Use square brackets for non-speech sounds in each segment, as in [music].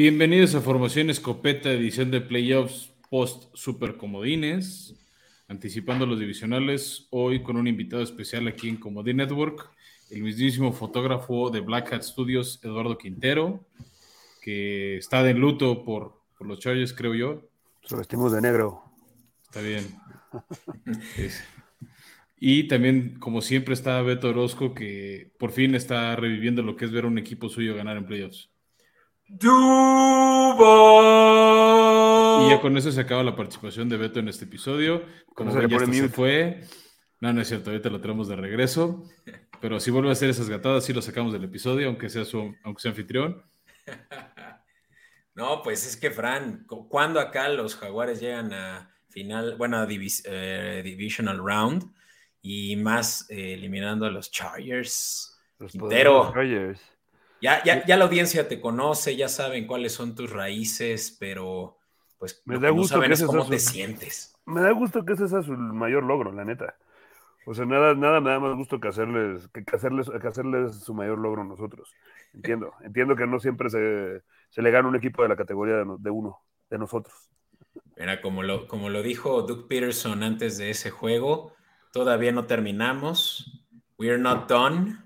Bienvenidos a Formación Escopeta, edición de playoffs post Super Comodines, anticipando los divisionales, hoy con un invitado especial aquí en Comodín Network, el mismísimo fotógrafo de Black Hat Studios, Eduardo Quintero, que está de luto por, por los Chargers, creo yo. Se vestimos de negro. Está bien. Es- Y también, como siempre, está Beto Orozco, que por fin está reviviendo lo que es ver a un equipo suyo ganar en playoffs. Y ya con eso se acaba la participación de Beto en este episodio. Como Con eso ven, ya se fue. No, no es cierto, ahorita lo tenemos de regreso. Pero si vuelve a hacer esas gatadas, sí lo sacamos del episodio, aunque sea su, aunque sea anfitrión. [laughs] No, pues es que, Fran, cu- cuando acá los Jaguares llegan a final, bueno, a divis- eh, Divisional Round y más eh, eliminando a los Chargers. Los Quintero. Chargers. Ya, ya, ya la audiencia te conoce, ya saben cuáles son tus raíces, pero pues Me lo da que no gusto saben que es cómo sea te su- sientes. Me da gusto que ese sea su mayor logro, la neta. O sea, nada, nada me da más gusto que hacerles, que, que hacerles, que hacerles su mayor logro a nosotros. Entiendo, [laughs] entiendo que no siempre se, se le gana un equipo de la categoría de uno, de nosotros. Mira, como lo, como lo dijo Doug Peterson antes de ese juego, todavía no terminamos. We're not done.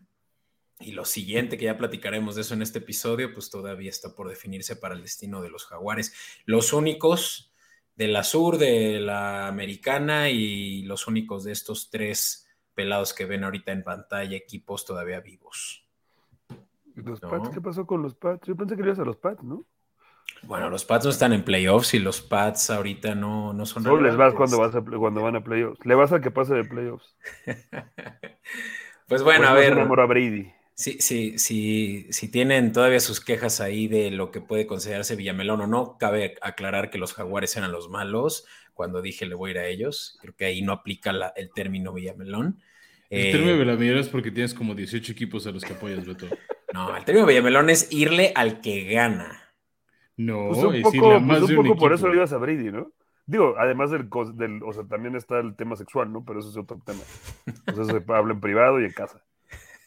Y lo siguiente, que ya platicaremos de eso en este episodio, pues todavía está por definirse para el destino de los jaguares. Los únicos de la sur, de la americana y los únicos de estos tres pelados que ven ahorita en pantalla, equipos todavía vivos. ¿Y los No. Pats? ¿Qué pasó con los Pats? Yo pensé que ibas a los Pats, ¿no? Bueno, los Pats no están en playoffs y los Pats ahorita no, no son Solo les vas cuando, vas a, cuando van a playoffs. Le vas a que pase de playoffs. [laughs] Pues bueno, Pues a ver, a Brady. Si, si, si, si tienen todavía sus quejas ahí de lo que puede considerarse Villamelón o no, cabe aclarar que los jaguares eran los malos cuando dije le voy a ir a ellos. Creo que ahí no aplica la- el término Villamelón. El Eh, término de la mayoría es porque tienes como 18 equipos a los que apoyas, Beto. no, el término Villamelón es irle al que gana. No, Pues un es poco, irle a pues más un de un poco por eso le ibas a Brady, ¿no? Digo, además del, del, o sea, también está el tema sexual, ¿no? Pero eso es otro tema. O sea, se [laughs] habla en privado y en casa.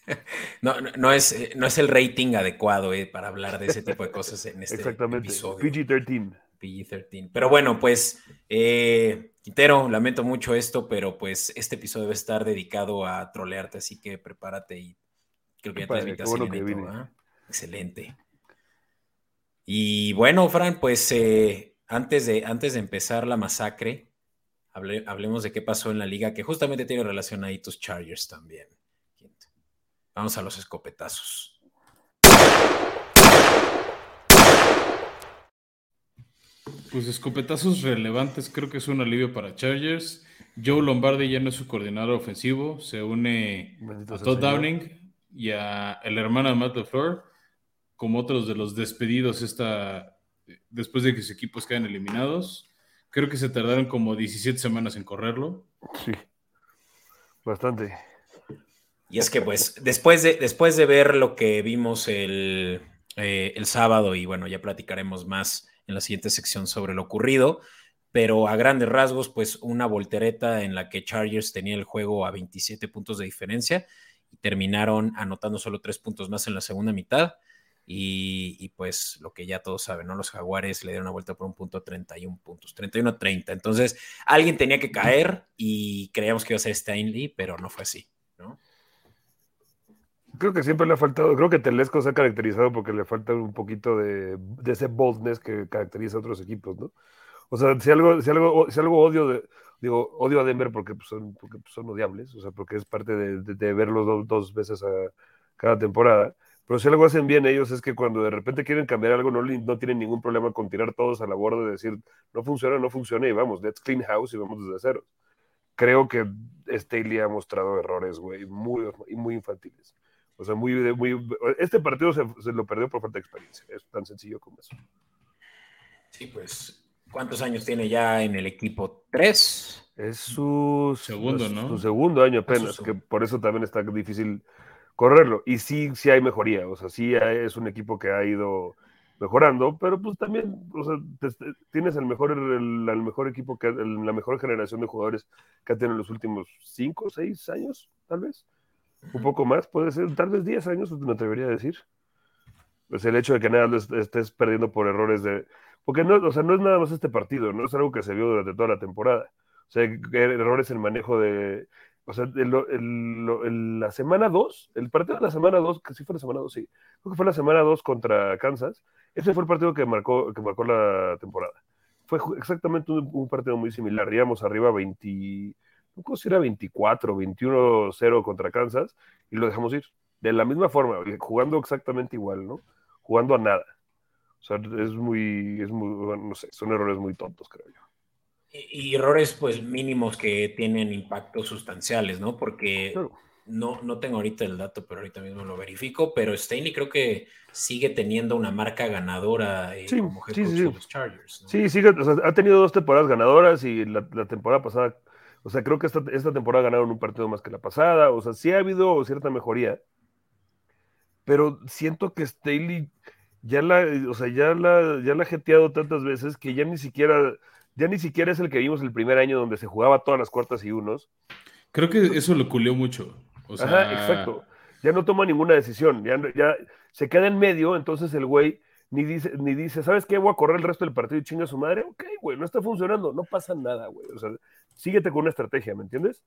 [laughs] No, no, no es, eh, no es el rating adecuado eh, para hablar de ese tipo de cosas en [laughs] este Exactamente. episodio. PG-13. PG-13. Pero bueno, pues, eh, Quintero, lamento mucho esto, pero pues este episodio debe estar dedicado a trolearte, así que prepárate y creo que ya padre, mi bueno que. ¿ah? Excelente. Y bueno, Fran, pues eh, antes, de, antes de empezar la masacre, hable- hablemos de qué pasó en la liga, que justamente tiene relación ahí tus Chargers también. Vamos a los escopetazos. Pues escopetazos relevantes, creo que es un alivio para Chargers. Joe Lombardi ya no es su coordinador ofensivo, se une Bendito a Todd. Downing y a el hermano de Matt LaFleur, como otros de los despedidos esta, después de que sus equipos quedan eliminados. Creo que se tardaron como 17 semanas en correrlo. Sí. Bastante. Y es que pues después de, después de ver lo que vimos el, eh, el sábado, y bueno, ya platicaremos más en la siguiente sección sobre lo ocurrido, pero a grandes rasgos, pues una voltereta en la que Chargers tenía el juego a 27 puntos de diferencia y terminaron anotando solo tres puntos más en la segunda mitad. Y, y, pues lo que ya todos saben, ¿no? Los jaguares le dieron una vuelta por un punto a 31 puntos, 31 a 30. Entonces, alguien tenía que caer y creíamos que iba a ser Stanley, pero no fue así. Creo que siempre le ha faltado, creo que Telesco se ha caracterizado porque le falta un poquito de, de ese boldness que caracteriza a otros equipos, ¿no? O sea, si algo, si algo, si algo odio de, digo, odio a Denver porque pues, son, porque pues, son odiables, o sea, porque es parte de, de, de verlos dos, dos veces a cada temporada. Pero si algo hacen bien ellos es que cuando de repente quieren cambiar algo, no, no tienen ningún problema con tirar todos a la borda y decir, no funciona, no funciona, y vamos, let's clean house y vamos desde cero. Creo que Staley ha mostrado errores, güey, muy, muy infantiles. O sea, muy, de- muy, este partido se, se lo perdió por falta de experiencia. Es tan sencillo como eso. Sí, pues, ¿cuántos años tiene ya en el equipo? ¿Tres? Es su Segundo, su- ¿no? Su segundo año Es su apenas, que por eso también está difícil correrlo. Y sí, sí hay mejoría. O sea, sí hay- es un equipo que ha ido mejorando, pero pues también, o sea, te- te- tienes el mejor, el, el mejor equipo, que el- la mejor generación de jugadores que ha tenido en los últimos cinco, seis años, tal vez. Un poco más, puede ser, tal vez 10 años, me atrevería a decir. Pues el hecho de que nada estés perdiendo por errores de. Porque no, o sea, no es nada más este partido, no es algo que se vio durante toda la temporada. O sea, errores en manejo de. O sea, el, la semana 2, el partido de la semana 2, que sí fue la semana 2, sí, creo que fue la semana 2 contra Kansas, ese fue el partido que marcó, que marcó la temporada. Fue exactamente un, partido muy similar, íbamos arriba 20, no sé si era 24, 21-0 contra Kansas, y lo dejamos ir. De la misma forma, jugando exactamente igual, ¿no? Jugando a nada. O sea, es muy, es muy, no sé, son errores muy tontos, creo yo. Y, errores, pues, mínimos que tienen impactos sustanciales, ¿no? Porque no, no tengo ahorita el dato, pero ahorita mismo lo verifico, pero Stanley creo que sigue teniendo una marca ganadora eh, como head coach de los Chargers. Sí, sigue, o sea, ha tenido dos temporadas ganadoras y la, temporada pasada, o sea, creo que esta, esta temporada ganaron un partido más que la pasada, o sea, sí ha habido cierta mejoría, pero siento que Staley ya la, o sea, ya la, ya la ha jeteado tantas veces que ya ni siquiera ya ni siquiera es el que vimos el primer año donde se jugaba todas las cuartas y unos. Creo que eso lo culió mucho. Ajá, exacto. Ya no toma ninguna decisión, ya, ya se queda en medio, entonces el güey ni dice, ni dice, ¿sabes qué? Voy a correr el resto del partido y chinga a su madre. Ok, güey, no está funcionando, no pasa nada, güey. O sea, síguete con una estrategia, ¿me entiendes?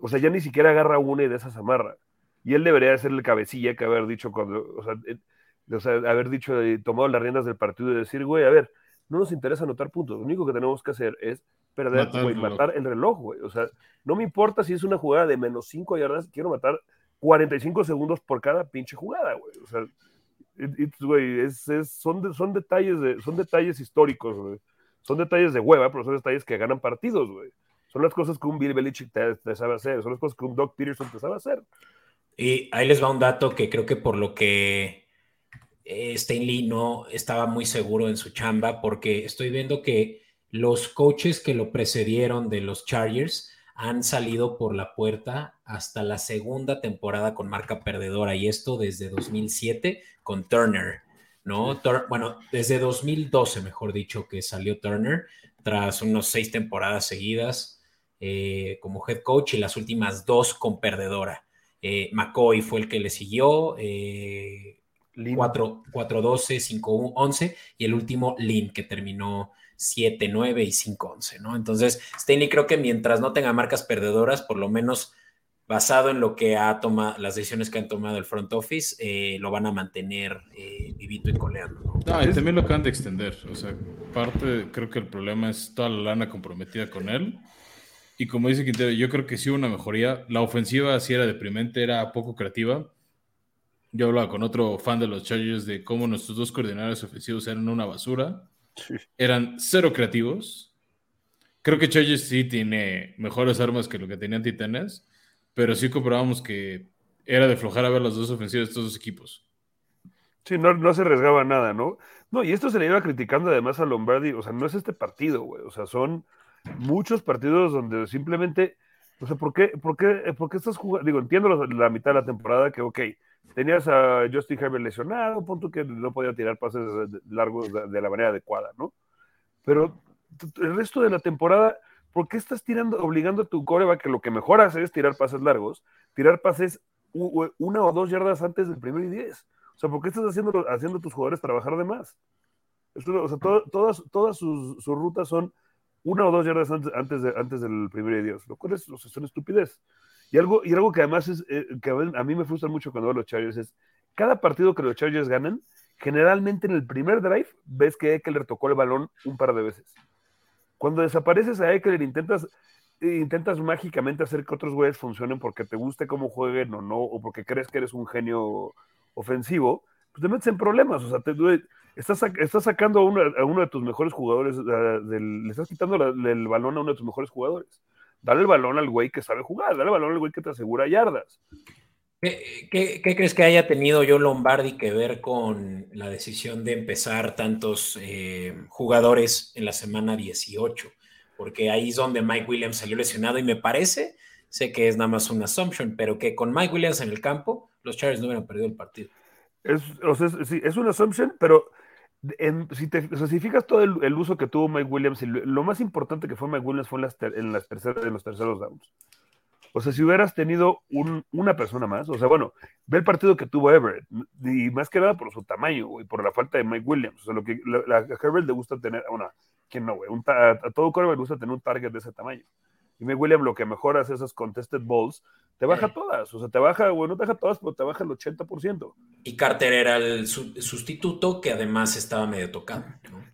O sea, ya ni siquiera agarra una y de esas amarra. Y él debería ser el cabecilla que haber dicho cuando, o sea, eh, o sea haber dicho, y tomado las riendas del partido y decir, güey, a ver, no nos interesa anotar puntos. Lo único que tenemos que hacer es perder, matar, matar el reloj, güey. O sea, no me importa si es una jugada de menos 5 yardas, quiero matar 45 segundos por cada pinche jugada, güey. O sea, güey, es, es, son, son, detalles de, son detalles históricos, güey. Son detalles de hueva, pero son detalles que ganan partidos, güey. Son las cosas que un Bill Belichick te, te, sabe hacer, son las cosas que un Doc Peterson te sabe hacer. Y ahí les va un dato que creo que por lo que eh, Stanley no estaba muy seguro en su chamba porque estoy viendo que los coaches que lo precedieron de los Chargers han salido por la puerta hasta la segunda temporada con marca perdedora y esto desde 2007 con Turner, ¿no? bueno, desde 2012, mejor dicho, que salió Turner tras unos seis temporadas seguidas eh, como head coach y las últimas dos con perdedora. Eh, McCoy fue el que le siguió. 4-12, 5-11 y el último Lin que terminó 7-9 y 5-11, ¿no? Entonces, Stanley creo que mientras no tenga marcas perdedoras, por lo menos basado en lo que ha tomado, las decisiones que han tomado el front office, eh, lo van a mantener eh, vivito y coleando. ¿no? y también lo acaban de extender. O sea, parte, creo que el problema es toda la lana comprometida con él. Y como dice Quintero, yo creo que sí hubo una mejoría. La ofensiva sí era deprimente, era poco creativa yo hablaba con otro fan de los Chargers de cómo nuestros dos coordinadores ofensivos eran una basura. Eran cero creativos. Creo que Chargers sí tiene mejores armas que lo que tenían Titanes, pero sí comprobamos que era de flojar a ver las dos ofensivas de estos dos equipos. Sí, no, no se arriesgaba nada, ¿no? No, y esto se le iba criticando además a Lombardi, o sea, no es este partido, güey, o sea, son muchos partidos donde simplemente, o sea, ¿por qué, por qué, por qué estás jugando? Digo, entiendo la mitad de la temporada que, ok, Tenías a Justin Herbert lesionado, punto que no podía tirar pases largos de, la manera adecuada, ¿no? Pero el resto de la temporada, ¿por qué estás tirando, obligando a tu coreback que lo que mejor hace es tirar pases largos, tirar pases una o dos yardas antes del primer y diez? O sea, ¿por qué estás haciendo, haciendo a tus jugadores trabajar de más? o sea, todas, todas sus, rutas son una o dos yardas antes, de, antes del primer y diez, lo cual es, o sea, son estupidez. Y algo, y algo que además es, eh, que a mí me frustra mucho cuando veo los Chargers es, cada partido que los Chargers ganan, generalmente en el primer drive ves que Eckler tocó el balón un par de veces. Cuando desapareces a Eckler intentas, intentas mágicamente hacer que otros güeyes funcionen porque te guste cómo jueguen o no, o porque crees que eres un genio ofensivo, pues te metes en problemas. O sea, te, estás, estás sacando a uno, de tus mejores jugadores, le estás quitando el balón a uno de tus mejores jugadores. Dale el balón al güey que sabe jugar, dale el balón al güey que te asegura yardas. ¿Qué, crees que haya tenido yo Lombardi que ver con la decisión de empezar tantos eh, jugadores en la semana 18? Porque ahí es donde Mike Williams salió lesionado y me parece, sé que es nada más una assumption, pero que con Mike Williams en el campo, los Chargers no hubieran perdido el partido. Es, o sea, sí, es una assumption, pero si, te, fijas todo el, uso que tuvo Mike Williams, lo, más importante que fue Mike Williams fue en, las en, las terceras, en los terceros downs. O sea, si hubieras tenido una persona más, o sea, bueno, ve el partido que tuvo Everett, y más que nada por su tamaño, y por la falta de Mike Williams. O sea, lo que a Herbert le gusta tener, una, ¿quién no, güey? A, a, todo quarterback le gusta tener un target de ese tamaño. Y Mike Williams lo que mejor hace esas contested balls, te baja todas, o sea, te baja, güey, no te baja todas, pero te baja el 80%. Y Carter era el sustituto que además estaba medio tocado.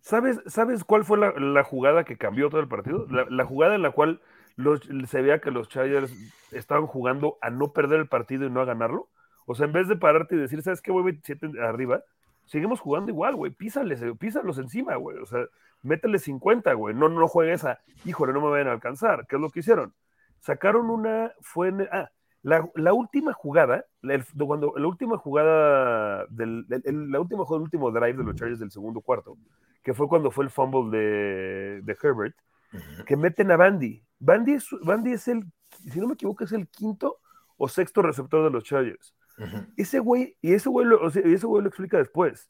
¿Sabes, ¿Sabes cuál fue la, jugada que cambió todo el partido? La, jugada en la cual se veía que los Chargers estaban jugando a no perder el partido y no a ganarlo. O sea, en vez de pararte y decir, ¿sabes qué, güey, 27 arriba? Seguimos jugando igual, güey. Písales, písalos encima, güey. O sea, métele 50, güey. No, no juegues a, híjole, no me vayan a alcanzar. ¿Qué es lo que hicieron? Sacaron una, fue en, ah, la, última jugada, la, cuando la última jugada del, la última jugada, el último drive de los Chargers del segundo cuarto, que fue cuando fue el fumble de, de Herbert, que meten a Bandy. Bandy es, Bandy es el, si no me equivoco, es el quinto o sexto receptor de los Chargers. Ese güey, y ese güey, lo, ese güey lo explica después.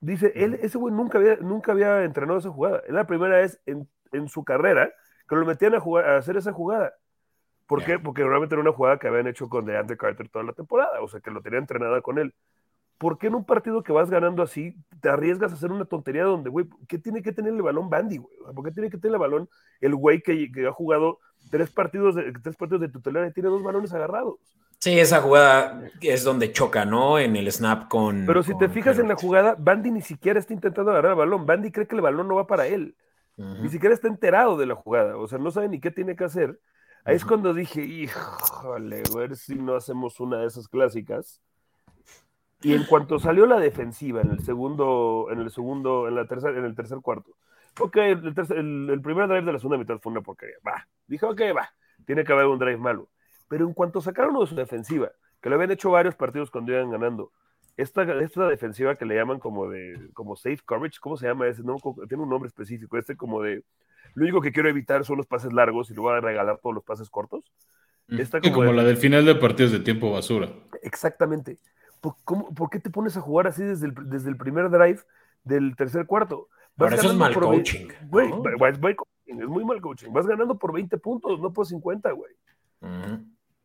Dice, él, ese güey nunca había, nunca había entrenado esa jugada. Es la primera vez en, en su carrera que lo metían a, jugar, a hacer esa jugada. ¿Por qué? Porque realmente era una jugada que habían hecho con DeAndre Carter toda la temporada, o sea, que lo tenía entrenada con él. ¿Por qué en un partido que vas ganando así te arriesgas a hacer una tontería donde, güey, ¿qué tiene que tener el balón Bandy, güey? ¿Por qué tiene que tener el balón el güey que, ha jugado tres partidos de, tres partidos de tutelar y tiene dos balones agarrados? Sí, esa jugada es donde choca, ¿no? En el snap con. Pero si te fijas en la jugada, Bandy ni siquiera está intentando agarrar el balón. Bandy cree que el balón no va para él. Ni siquiera está enterado de la jugada. O sea, no sabe ni qué tiene que hacer. Ahí es cuando dije, híjole, a ver si no hacemos una de esas clásicas. Y en cuanto salió la defensiva en el segundo, en el segundo, en la tercera, en el tercer cuarto. Ok, el, el, primer drive de la segunda mitad fue una porquería. Va. Dije, ok, va. Tiene que haber un drive malo. Pero en cuanto sacaron de su defensiva, que lo habían hecho varios partidos cuando iban ganando, esta, esta defensiva que le llaman como de, como safe coverage, ¿cómo se llama ese? No, tiene un nombre específico, este como de, lo único que quiero evitar son los pases largos y le voy a regalar todos los pases cortos. Mm. como, la del final de partidos de tiempo basura. Exactamente. ¿Por, qué te pones a jugar así desde el, desde el primer drive del tercer cuarto? Vas eso es mal coaching. es muy mal coaching. Vas ganando por 20 puntos, no por 50, güey.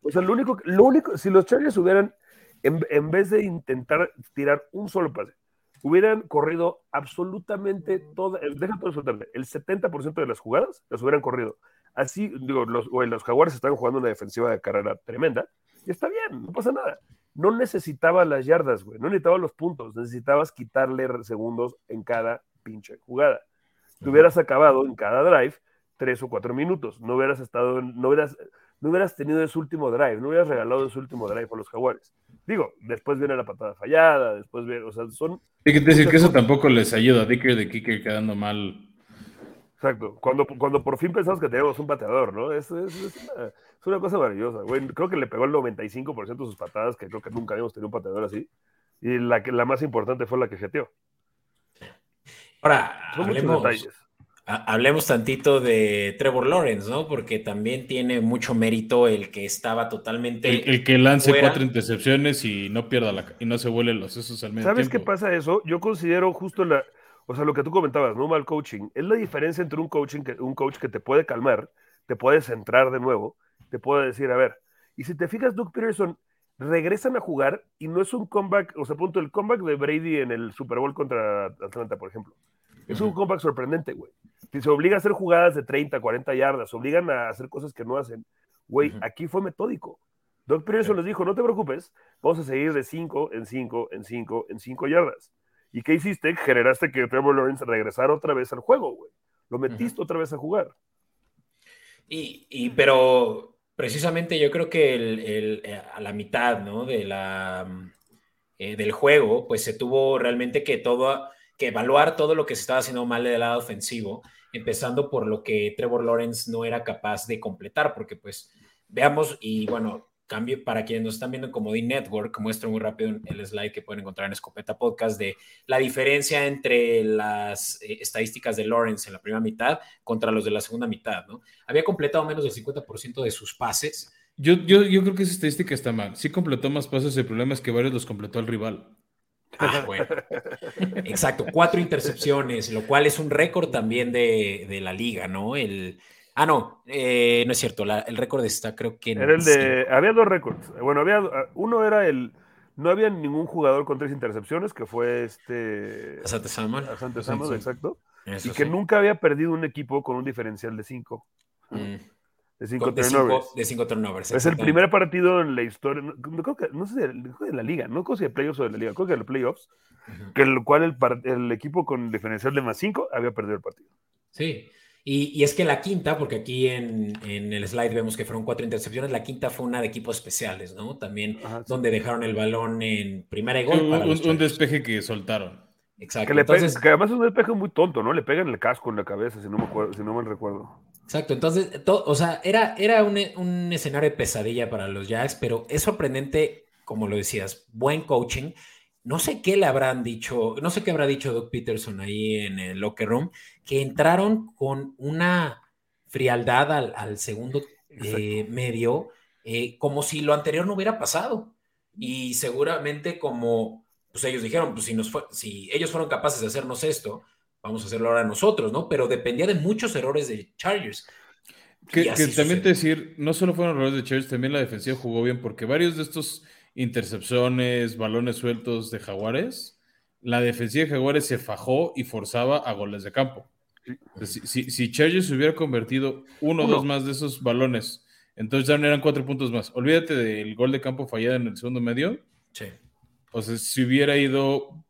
O sea, lo único, lo único, si los Chargers hubieran, en, en vez de intentar tirar un solo pase, hubieran corrido absolutamente toda, deja todo el 70% de las jugadas las hubieran corrido. Así, digo, los, los Jaguars están jugando una defensiva de carrera tremenda y está bien, no pasa nada. No necesitaba las yardas, güey, no necesitaba los puntos, necesitabas quitarle segundos en cada pinche jugada. Te hubieras acabado en cada drive tres o cuatro minutos, no hubieras estado, no hubieras, no hubieras tenido ese último drive, no hubieras regalado ese último drive a los Jaguares. Digo, después viene la patada fallada, después viene, o sea, son... Hay que decir que eso tampoco les ayuda a Dicker de Kicker quedando mal. Exacto, cuando, cuando por fin pensamos que teníamos un pateador, ¿no? Es, es, una, cosa maravillosa, güey. Creo que le pegó el 95% de sus patadas, que creo que nunca habíamos tenido un pateador así. Y la, que, la más importante fue la que jeteó. Ahora, hablemos, Hablemos tantito de Trevor Lawrence, ¿no? Porque también tiene mucho mérito el que estaba totalmente. El, que lance cuatro intercepciones y no pierda la y no se vuelen los sesos al medio. ¿Sabes qué pasa eso? Yo considero justo la. O sea, lo que tú comentabas, ¿no? Mal coaching. Es la diferencia entre un coaching que, un coach que te puede calmar, te puede centrar de nuevo, te puede decir, a ver. Y si te fijas, Doug Peterson regresan a jugar y no es un comeback, o sea, punto, el comeback de Brady en el Super Bowl contra Atlanta, por ejemplo. Es un comeback sorprendente, güey. Si se obliga a hacer jugadas de 30, 40 yardas, se obligan a hacer cosas que no hacen, güey, aquí fue metódico. Doc Peterson les dijo, no te preocupes, vamos a seguir de 5 en 5, en 5, en 5 yardas. ¿Y qué hiciste? Generaste que Trevor Lawrence regresara otra vez al juego, güey. Lo metiste otra vez a jugar. Y, pero precisamente yo creo que el, eh, a la mitad, ¿no? De la, eh, del juego, pues se tuvo realmente que todo que evaluar todo lo que se estaba haciendo mal del lado ofensivo, empezando por lo que Trevor Lawrence no era capaz de completar, porque pues veamos y bueno, cambio para quienes nos están viendo en Comodín Network, muestro muy rápido el slide que pueden encontrar en Escopeta Podcast de la diferencia entre las eh, estadísticas de Lawrence en la primera mitad contra los de la segunda mitad, ¿no? Había completado menos del 50% de sus pases. Yo, yo, yo creo que esa estadística está mal. Sí completó más pases, el problema es que varios los completó el rival. Ah, bueno. [laughs] Exacto, cuatro intercepciones, lo cual es un récord también de, la liga, ¿no? El, Ah, no, eh, no es cierto. el récord está, creo que. Era el de. Había dos récords. Bueno, había. Uno era el. No había ningún jugador con tres intercepciones, que fue este. Asante Samuel. Asante Samuel, exacto. y que nunca había perdido un equipo con un diferencial de cinco. Mm. De cinco turnovers. De cinco turnovers. Es el primer partido en la historia. No, creo que, no sé, de la liga, no creo si de playoffs o de la liga, creo que de los playoffs, que el cual el, el equipo con diferencial de más cinco había perdido el partido. Sí. Y, es que la quinta, porque aquí en, el slide vemos que fueron cuatro intercepciones, la quinta fue una de equipos especiales, ¿no? También donde dejaron el balón en primera y gol. un, despeje que soltaron. Exacto. Que, además es un despeje muy tonto, ¿no? Le pegan el casco en la cabeza, si no me, acuerdo, si no me recuerdo. Exacto, entonces, o sea, era, era un, un escenario de pesadilla para los Jacks, pero es sorprendente, como lo decías, buen coaching no sé qué le habrán dicho, no sé qué habrá dicho Doug Peterson ahí en el locker room, que entraron con una frialdad al, segundo eh, medio, eh, como si lo anterior no hubiera pasado. Y seguramente como, pues ellos dijeron, pues si, nos si ellos fueron capaces de hacernos esto, vamos a hacerlo ahora nosotros, ¿no? Pero dependía de muchos errores de Chargers. Que, también decir, no solo fueron errores de Chargers, también la defensiva jugó bien, porque varios de estos intercepciones, balones sueltos de Jaguares, la defensiva de Jaguares se fajó y forzaba a goles de campo. Si, si, Chargers hubiera convertido uno o dos más de esos balones, entonces ya no eran cuatro puntos más. Olvídate del gol de campo fallado en el segundo medio. Sí. O sea, si hubiera ido,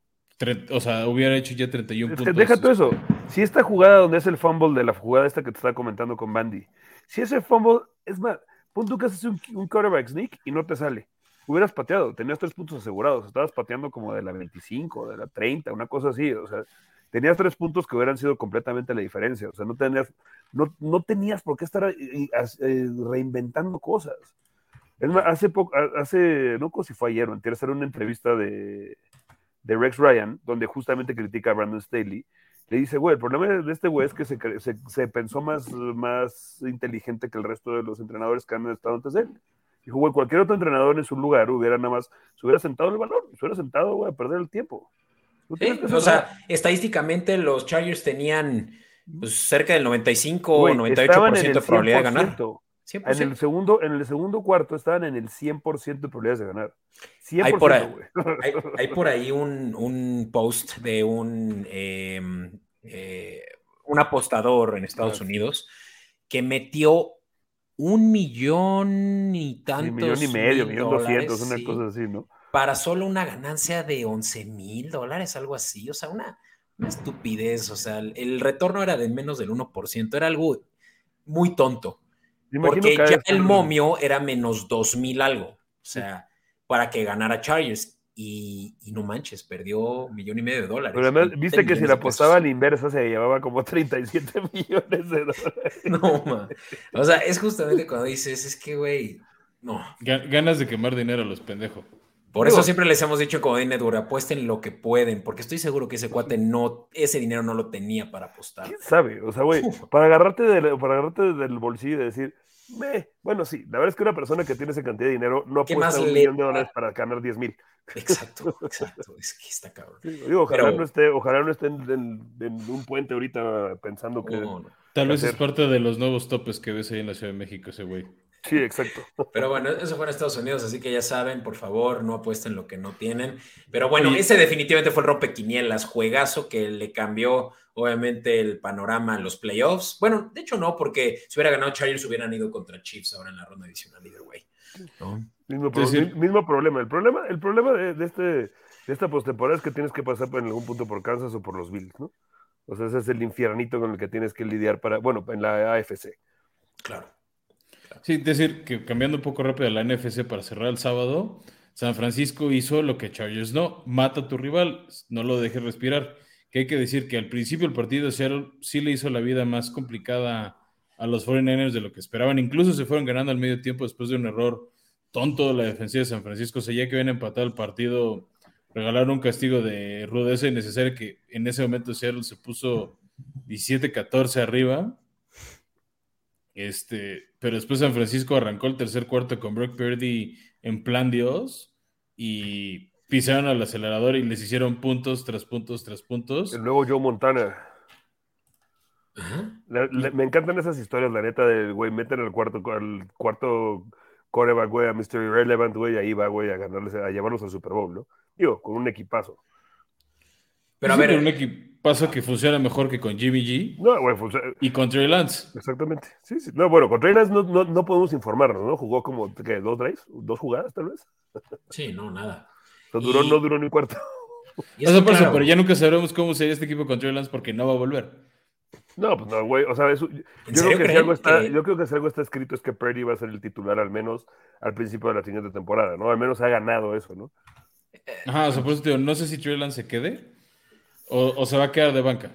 o sea, hubiera hecho ya 31 puntos. Deja todo eso. Si esta jugada donde es el fumble de la jugada esta que te estaba comentando con Bandy, si ese fumble, es más, pon tú que haces un, un quarterback sneak y no te sale hubieras pateado, tenías tres puntos asegurados, estabas pateando como de la 25, de la 30, una cosa así, o sea, tenías tres puntos que hubieran sido completamente la diferencia, o sea, no tenías, no, no tenías por qué estar eh, reinventando cosas. Es más, hace poco, hace, no sé si fue ayer o antes, era una entrevista de, de Rex Ryan, donde justamente critica a Brandon Staley, le dice, güey, el problema de este güey es que se, se, se, pensó más, más inteligente que el resto de los entrenadores que han estado antes de él. Dijo, güey, cualquier otro entrenador en su lugar hubiera nada más, se hubiera sentado el balón, se hubiera sentado, güey, a perder el tiempo. o sea, estadísticamente los Chargers tenían pues, cerca del 95 o 98% de probabilidad de ganar. En el, segundo, en el segundo cuarto estaban en el 100% de probabilidades de ganar. 100%, hay, por ahí, hay, por ahí un, un post de un, em, eh, un apostador en Estados Unidos que metió un millón y tantos. un millón y medio, millón doscientos, una cosa así, ¿no? Para solo una ganancia de 11 mil dólares, algo así. O sea, una, estupidez. O sea, el, retorno era de menos del 1%. Era algo muy tonto. Porque ya el momio era menos dos mil algo. O sea, para que ganara Chargers y, no manches, perdió un millón y medio de dólares. Pero además, viste que si la apostaba al inverso se llevaba como 37 [laughs] millones de dólares. No, man. O sea, es justamente cuando dices, es que, güey, no. Ganas de quemar dinero a los pendejos. Por eso siempre les hemos dicho como Network, apuesten lo que pueden, porque estoy seguro que ese cuate no, ese dinero no lo tenía para apostar. ¿Quién sabe? O sea, güey, para agarrarte, para agarrarte del bolsillo y decir, bueno, sí, la verdad es que una persona que tiene esa cantidad de dinero no apuesta un millón de dólares para ganar 10 mil. Exacto, [laughs] exacto. Es que está cabrón. ojalá, no esté, ojalá no esté en, un puente ahorita pensando que. Tal vez es parte de los nuevos topes que ves ahí en la Ciudad de México, ese güey. Sí, exacto. Pero bueno, eso fue en Estados Unidos, así que ya saben, por favor, no apuesten lo que no tienen. Pero bueno, ese definitivamente fue el rompequinielas, juegazo que le cambió obviamente el panorama en los playoffs. Bueno, de hecho no, porque si hubiera ganado Chargers hubieran ido contra Chiefs ahora en la ronda adicional, either way. Mismo, mismo, problema. El problema, el problema de, este, de esta postemporada es que tienes que pasar en algún punto por Kansas o por los Bills, ¿no? O sea, ese es el infiernito con el que tienes que lidiar para, bueno, en la AFC. Claro. Sí, decir, que cambiando un poco rápido a la NFC para cerrar el sábado, San Francisco hizo lo que Chargers no, mata a tu rival, no lo dejes respirar. Que hay que decir que al principio el partido Seattle sí le hizo la vida más complicada a los 49ers de lo que esperaban. Incluso se fueron ganando al medio tiempo después de un error tonto de la defensiva de San Francisco. O sea, ya que habían empatado el partido, regalaron un castigo de rudeza innecesaria que en ese momento Seattle se puso 17-14 arriba. Este, pero después San Francisco arrancó el tercer cuarto con Brock Purdy en plan Dios y pisaron al acelerador y les hicieron puntos tras puntos tras puntos. El nuevo Joe Montana. me encantan esas historias, la neta, del güey, meten al cuarto, al cuarto coreback, güey, a Mr. Irrelevant, güey, ahí va, güey, a ganarles, a llevarlos al Super Bowl, ¿no? Digo, con un equipazo. Pero a ver. Un equipazo que funciona mejor que con Jimmy G. No, güey, funciona. Y con Trey Lance. Exactamente. Sí, sí. No, bueno, con Trey Lance no, no, podemos informarnos, ¿no? Jugó como, ¿qué? ¿Dos drives? ¿Dos jugadas, tal vez? Sí, no, nada. No duró, no duró ni cuarto. [laughs] Eso, pero ya nunca sabremos cómo sería este equipo con Trey Lance porque no va a volver. No, pues no, güey. O sea, yo, creo que si algo está, yo creo que si algo está escrito es que Purdy va a ser el titular al menos al principio de la siguiente temporada, ¿no? Al menos ha ganado eso, ¿no? Ajá, o sea, por eso te digo, no sé si Trey Lance se quede o, se va a quedar de banca.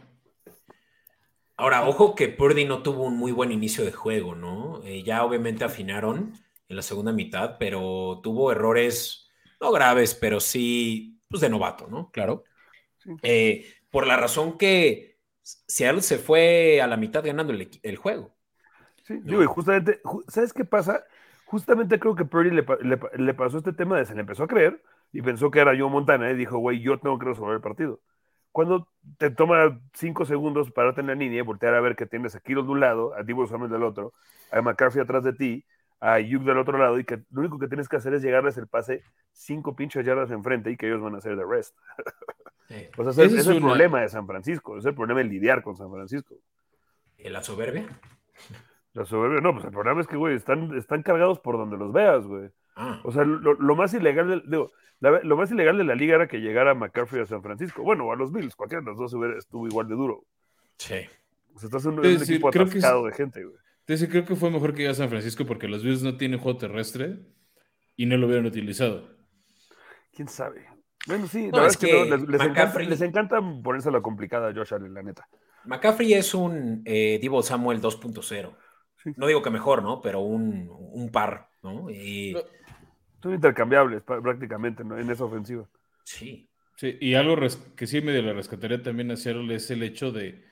Ahora, ojo que Purdy no tuvo un muy buen inicio de juego, ¿no? Eh, ya obviamente afinaron en la segunda mitad, pero tuvo errores, no graves, pero sí, pues de novato, ¿no? Claro. Eh, por la razón que Seattle se fue a la mitad ganando el, juego. Sí, digo, y justamente, ¿sabes qué pasa? Justamente creo que Purdy le, pasó este tema de se le empezó a creer y pensó que era yo Montana y dijo, güey, yo tengo que resolver el partido. Cuando te toma cinco segundos pararte en la línea y voltear a ver que tienes a Kiro de un lado, a Divo Samuel del otro, a McCarthy atrás de ti, a Yuk del otro lado, y que lo único que tienes que hacer es llegarles el pase cinco pinches yardas enfrente y que ellos van a hacer the rest. [laughs] O sea, ese, es, el problema de San Francisco, es el problema de lidiar con San Francisco. ¿La soberbia? La soberbia, no, pues el problema es que, güey, están, están cargados por donde los veas, güey. Ah. O sea, lo, más ilegal de, digo, lo más ilegal de la liga era que llegara McCaffrey a San Francisco. Bueno, o a los Bills, cualquiera de los dos estuvo igual de duro. Sí. O sea, estás en un, equipo atascado de gente, güey. Entonces, creo que fue mejor que llegara a San Francisco porque los Bills no tienen juego terrestre y no lo hubieran utilizado. ¿Quién sabe? Bueno, sí, la verdad es que, les, encanta, ponerse la complicada a Josh Allen, la neta. McCaffrey es un eh, Divo Samuel 2.0. No digo que mejor, ¿no? Pero un, par, ¿no? Y... Son intercambiables prácticamente ¿no? en esa ofensiva. Sí. Sí, y algo que sí medio le rescataría también a Seattle es el hecho de,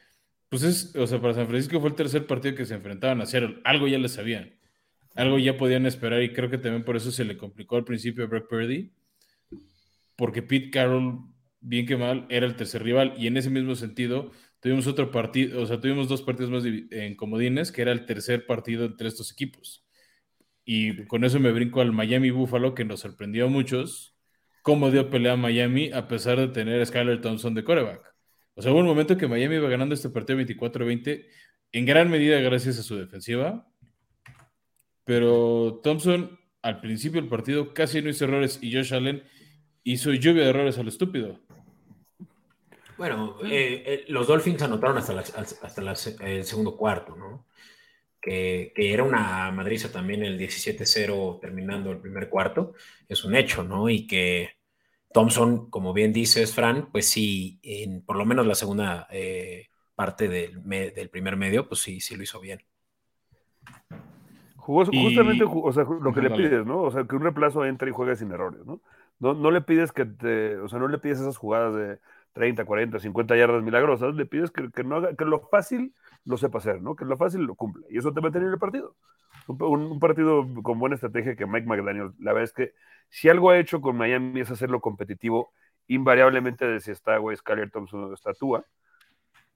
pues es, o sea, para San Francisco fue el tercer partido que se enfrentaban a Seattle. Algo ya le sabían. Algo ya podían esperar y creo que también por eso se le complicó al principio a Brock Purdy porque Pete Carroll, bien que mal, era el tercer rival. Y en ese mismo sentido, tuvimos otro partido, o sea, tuvimos dos partidos más en comodines, que era el tercer partido entre estos equipos. Y con eso me brinco al Miami Buffalo, que nos sorprendió a muchos, cómo dio pelea a Miami a pesar de tener a Skyler Thompson de coreback. O sea, hubo un momento que Miami iba ganando este partido 24-20, en gran medida gracias a su defensiva. Pero Thompson, al principio del partido, casi no hizo errores y Josh Allen hizo lluvia de errores al estúpido. Bueno, eh, eh, los Dolphins anotaron hasta, hasta el segundo cuarto, ¿no? Que, era una madriza también el 17-0 terminando el primer cuarto, es un hecho, ¿no? Y que Thompson, como bien dices, Fran, pues sí, en por lo menos la segunda eh, parte del, del, primer medio, pues sí, sí lo hizo bien. Jugó justamente o sea, lo que le pides, ¿no? O sea, que un reemplazo entre y juegue sin errores, ¿no? No, no le pides que te, o sea, no le pides esas jugadas de 30, 40, 50 yardas milagrosas, le pides que, que no haga, que lo fácil lo sepa hacer, ¿no? Que lo fácil lo cumpla. Y eso te va a tener en el partido. Un, partido con buena estrategia que Mike McDaniel, la verdad es que si algo ha hecho con Miami es hacerlo competitivo, invariablemente de si está, güey, Skyler Thompson o estatúa.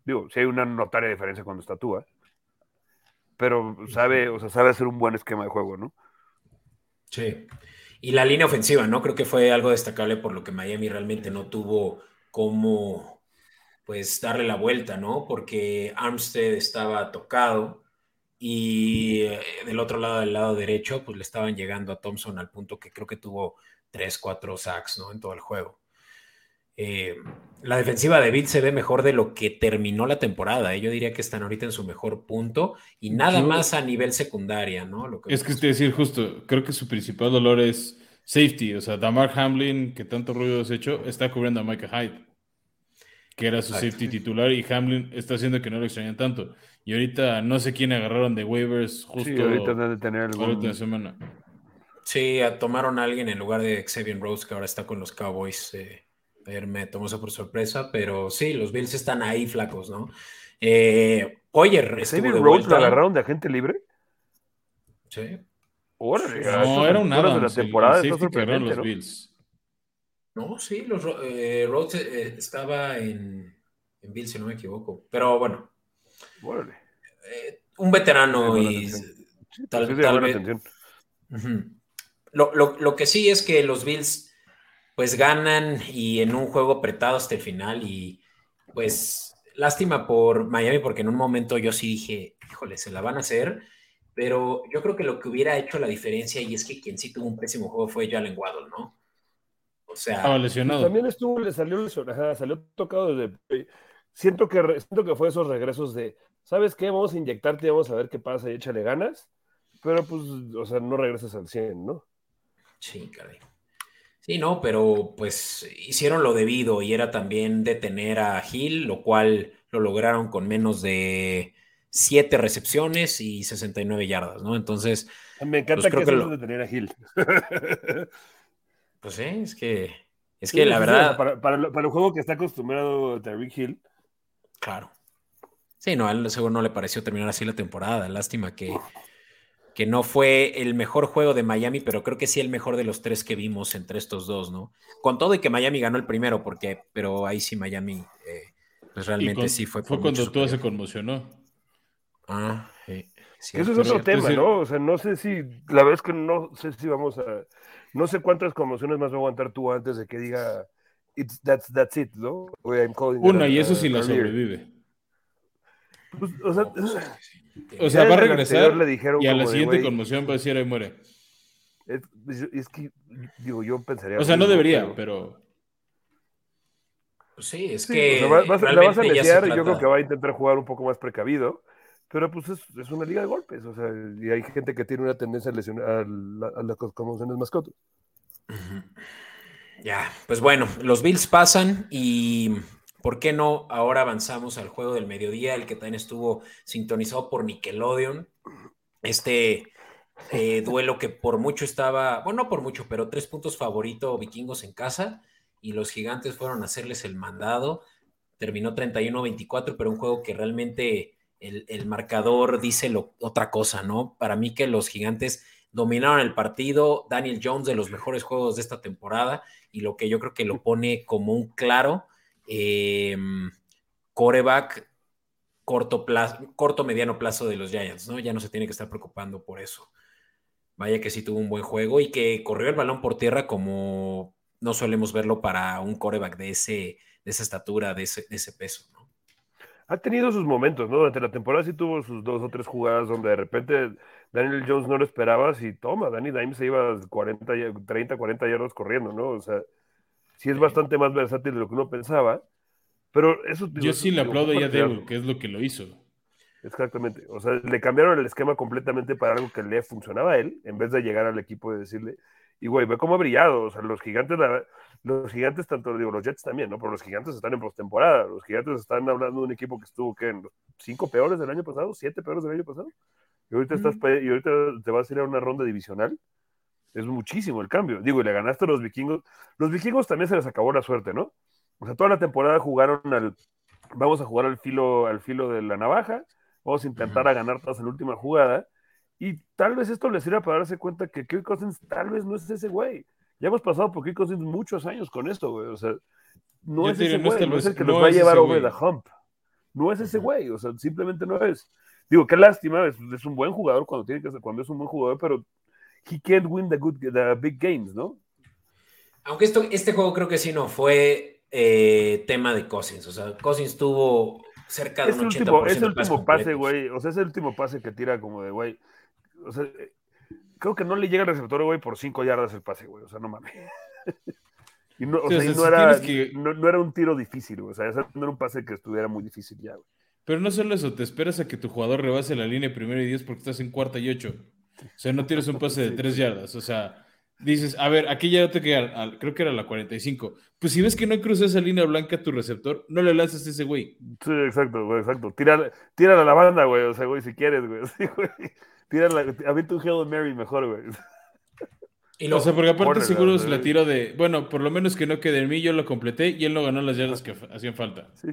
Digo, si hay una notaria diferencia cuando estatúa, pero sabe, o sea, sabe hacer un buen esquema de juego, ¿no? Sí. Y la línea ofensiva, ¿no? Creo que fue algo destacable por lo que Miami realmente no tuvo cómo, pues, darle la vuelta, ¿no? Porque Armstead estaba tocado y eh, del otro lado, del lado derecho, pues le estaban llegando a Thompson al punto que creo que tuvo tres, cuatro sacks, ¿no? En todo el juego. Eh, la defensiva de Bill se ve mejor de lo que terminó la temporada. ¿eh? Yo diría que están ahorita en su mejor punto y nada más a nivel secundaria, ¿no? Lo que es que te decir justo, creo que su principal dolor es safety. O sea, Damar Hamlin, que tanto ruido has hecho, está cubriendo a Micah Hyde, que era su safety titular, y Hamlin está haciendo que no lo extrañan tanto. Y ahorita no sé quién agarraron de waivers justo sí, ahorita de tener algún... semana. Sí, tomaron a alguien en lugar de Xavier Rose, que ahora está con los Cowboys. Eh ver, me tomó eso por sorpresa, pero sí, los Bills están ahí flacos, ¿no? Eh, oye, Rhodes lo agarraron de agente libre? Sí. no, era un Adams, de la temporada, el, el los Bills. No, sí, los, eh, Rhodes eh, estaba en, en Bills, si no me equivoco. Pero bueno, Eh, un veterano y tal, vez. lo, que sí es que los Bills pues ganan y en un juego apretado hasta el final y pues lástima por Miami porque en un momento yo sí dije, híjole, se la van a hacer, pero yo creo que lo que hubiera hecho la diferencia y es que quien sí tuvo un pésimo juego fue Jalen Waddle, ¿no? O sea, lesionado. También estuvo, le salió lesionado, salió tocado desde siento que siento que fue esos regresos de, ¿sabes qué? Vamos a inyectarte y vamos a ver qué pasa y échale ganas, pero pues, o sea, no regresas al 100, ¿no? Sí, caray. Sí, no, pero pues hicieron lo debido y era también detener a Gil, lo cual lo lograron con menos de siete recepciones y 69 yardas, ¿no? Entonces. Me encanta pues, que, que detener a Gil. [laughs] pues sí, es que. Es que la verdad. para, para, el juego que está acostumbrado Tyreek Hill. Claro. Sí, no, a él seguro no le pareció terminar así la temporada. Lástima que que no fue el mejor juego de Miami, pero creo que sí el mejor de los tres que vimos entre estos dos, ¿no? Con todo y que Miami ganó el primero, porque, pero ahí sí Miami, eh, pues realmente sí fue. Fue cuando todo se conmocionó. Ah, sí. Eso es otro tema, ¿no? O sea, no sé si, la verdad es que no sé si vamos a, no sé cuántas conmociones más va a aguantar tú antes de que diga, It's, that's, that's it, ¿no? Una, y eso sí la sobrevive. Pues, o sea, o sea, va a regresar y a la siguiente conmoción va a decir ahí muere. Es, que, digo, yo pensaría. O sea, no debería, pero. Pues sí, es que. la vas a lesear y yo creo que va a intentar jugar un poco más precavido. Pero pues es, es, una liga de golpes, o sea, y hay gente que tiene una tendencia a lesionar a, las conmociones más. Ya, pues bueno, los Bills pasan y ¿Por qué no ahora avanzamos al juego del mediodía, el que también estuvo sintonizado por Nickelodeon? Este eh, duelo que por mucho estaba, bueno, no por mucho, pero tres puntos favorito vikingos en casa y los gigantes fueron a hacerles el mandado. Terminó 31-24, pero un juego que realmente el, marcador dice otra cosa, ¿no? Para mí que los gigantes dominaron el partido, Daniel Jones de los mejores juegos de esta temporada y lo que yo creo que lo pone como un claro eh, coreback corto, plazo, corto, mediano plazo de los Giants, ¿no? Ya no se tiene que estar preocupando por eso. Vaya que sí tuvo un buen juego y que corrió el balón por tierra como no solemos verlo para un coreback de, ese, de esa estatura, de ese, ese peso, ¿no? Ha tenido sus momentos, ¿no? Durante la temporada sí tuvo sus dos o tres jugadas donde de repente Daniel Jones no lo esperabas y toma, Danny Dimes se iba 40, 30, 40 yardas corriendo, ¿no? O sea, sí es bastante más versátil de lo que uno pensaba, pero eso... Yo sí le aplaudo ya a que es lo que lo hizo. Exactamente, o sea, le cambiaron el esquema completamente para algo que le funcionaba a él, en vez de llegar al equipo y decirle, y güey, ve cómo ha brillado, o sea, los gigantes, los gigantes, tanto digo, los Jets también, ¿no? Pero los gigantes están en postemporada, los gigantes están hablando de un equipo que estuvo, ¿qué? En los cinco peores del año pasado, siete peores del año pasado, y ahorita, estás, y ahorita te vas a ir a una ronda divisional, es muchísimo el cambio. Digo, y le ganaste a los vikingos. Los vikingos también se les acabó la suerte, ¿no? O sea, toda la temporada jugaron al. Vamos a jugar al filo, al filo de la navaja. Vamos a intentar a ganar todas en la última jugada. Y tal vez esto les sirva para darse cuenta que Kirk Cousins tal vez no es ese güey. Ya hemos pasado por Kirk Cousins muchos años con esto, güey. O sea, no es ese güey, no es el que nos va a llevar over the hump. No es ese güey, o sea, simplemente no es. Digo, qué lástima, es, es, un buen jugador cuando tiene que ser, cuando es un buen jugador, pero he can't win the, good, the big games, ¿no? Aunque esto, este juego creo que sí no fue eh, tema de Cousins. O sea, Cousins tuvo cerca de un 80% último, Es el último pase, güey. O sea, es el último pase que tira como de, güey. O sea, creo que no le llega al receptor, güey, por 5 yardas el pase, güey. O sea, no mames. [laughs] y no, o sea, no, era, no, era un tiro difícil, güey. O sea, no era un pase que estuviera muy difícil ya, güey. Pero no solo eso, te esperas a que tu jugador rebase la línea primero y 10 porque estás en cuarta y 8. O sea, no tienes un pase de [laughs] tres yardas. O sea, dices, a ver, aquí ya te queda, creo que era la 45. Pues si ves que no cruza esa línea blanca a tu receptor, no le lanzas a ese güey. Sí, exacto, güey, exacto. Tira, tira a la banda, güey. O sea, güey, si quieres, güey. [laughs] Sí, güey. Tira la, a mí tu Hail Mary mejor, güey. Y o sea, porque aparte seguro se la tiro de, bueno, por lo menos que no quede en mí, yo lo completé y él no ganó las yardas que hacían falta. Sí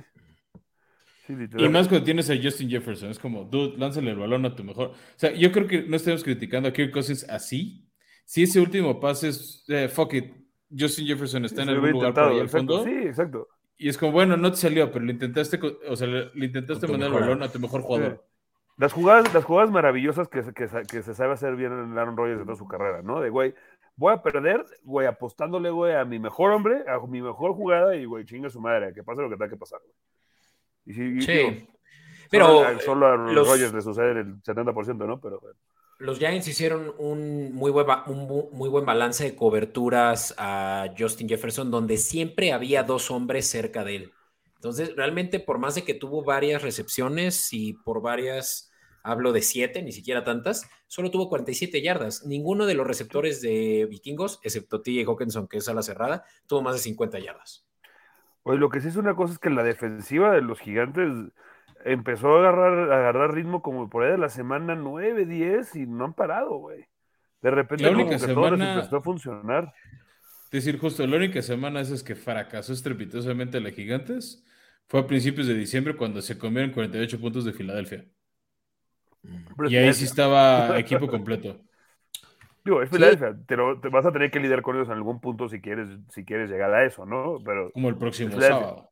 y más cuando tienes a Justin Jefferson, es como, dude, lánzale el balón a tu mejor. O sea, yo creo que no estamos criticando a Kirk Cousins así. Si ese último pase es, eh, fuck it, Justin Jefferson está en algún lugar por ahí al fondo. Sí, exacto. Y es como, bueno, no te salió, pero le intentaste, o sea, le, intentaste mandar el balón a tu mejor jugador. Las jugadas, las jugadas maravillosas que, que, que, se sabe hacer bien en Aaron Rodgers de toda su carrera, ¿no? De, güey, voy a perder, güey, apostándole, güey, a mi mejor hombre, a mi mejor jugada y, güey, chinga su madre, que pase lo que tenga que pasar, güey. Y si, sí. pero solo a, los, Rodgers le sucede el 70%, ¿no? Pero, los Giants hicieron un muy, buen, un muy buen balance de coberturas a Justin Jefferson, donde siempre había dos hombres cerca de él. Entonces, realmente, por más de que tuvo varias recepciones y por varias, hablo de siete, ni siquiera tantas, solo tuvo 47 yardas. Ninguno de los receptores de vikingos, excepto TJ Hawkinson, que es a la cerrada, tuvo más de 50 yardas. Pues lo que sí es una cosa es que la defensiva de los gigantes empezó a agarrar, a agarrar ritmo como por ahí de la semana 9, 10 y no han parado, güey. De repente como que todo les empezó a funcionar. Es decir, justo la única semana es que fracasó estrepitosamente la Gigantes fue a principios de diciembre cuando se comieron 48 puntos de Filadelfia. Y ahí sí estaba [laughs] equipo completo. Digo, es Filadelfia, pero te vas a tener que lidiar con ellos en algún punto si quieres, si quieres llegar a eso, ¿no? Pero Como el próximo sábado.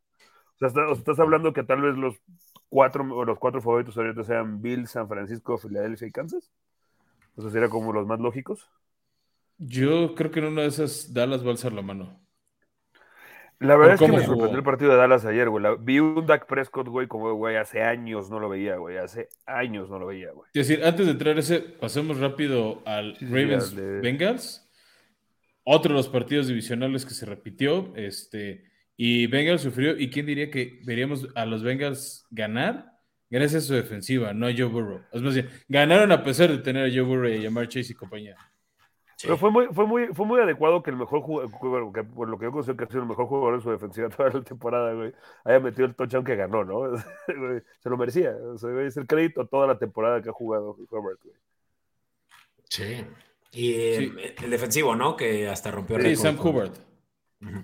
O sea, estás hablando que tal vez los cuatro, los cuatro favoritos ahorita sean Bill, San Francisco, Filadelfia y Kansas. Eso sería como los más lógicos. Yo creo que en una de esas Dallas va a alzar la mano. La verdad es que me sorprendió el partido de Dallas ayer, güey. vi un Dak Prescott, güey, como, güey, hace años no lo veía, güey. Hace años no lo veía, güey. Es decir, antes de entrar ese, pasemos rápido al Ravens Bengals. Otro de los partidos divisionales que se repitió. Este, y Bengals sufrió, y quién diría que veríamos a los Bengals ganar gracias a su defensiva, no a Joe Burrow. Es más bien, ganaron a pesar de tener a Joe Burrow y a Jamar Chase y compañía. Pero fue muy, fue, muy, fue muy adecuado que el mejor jugador, que por lo que yo considero que ha sido el mejor jugador en su defensiva [laughs] toda la temporada, güey, haya metido el touchdown que ganó, ¿no? [laughs] Se lo merecía. O sea, es el crédito toda la temporada que ha jugado Robert, güey. Sí. Y el defensivo, ¿no? Que hasta rompió el Sí, Sam Hubert.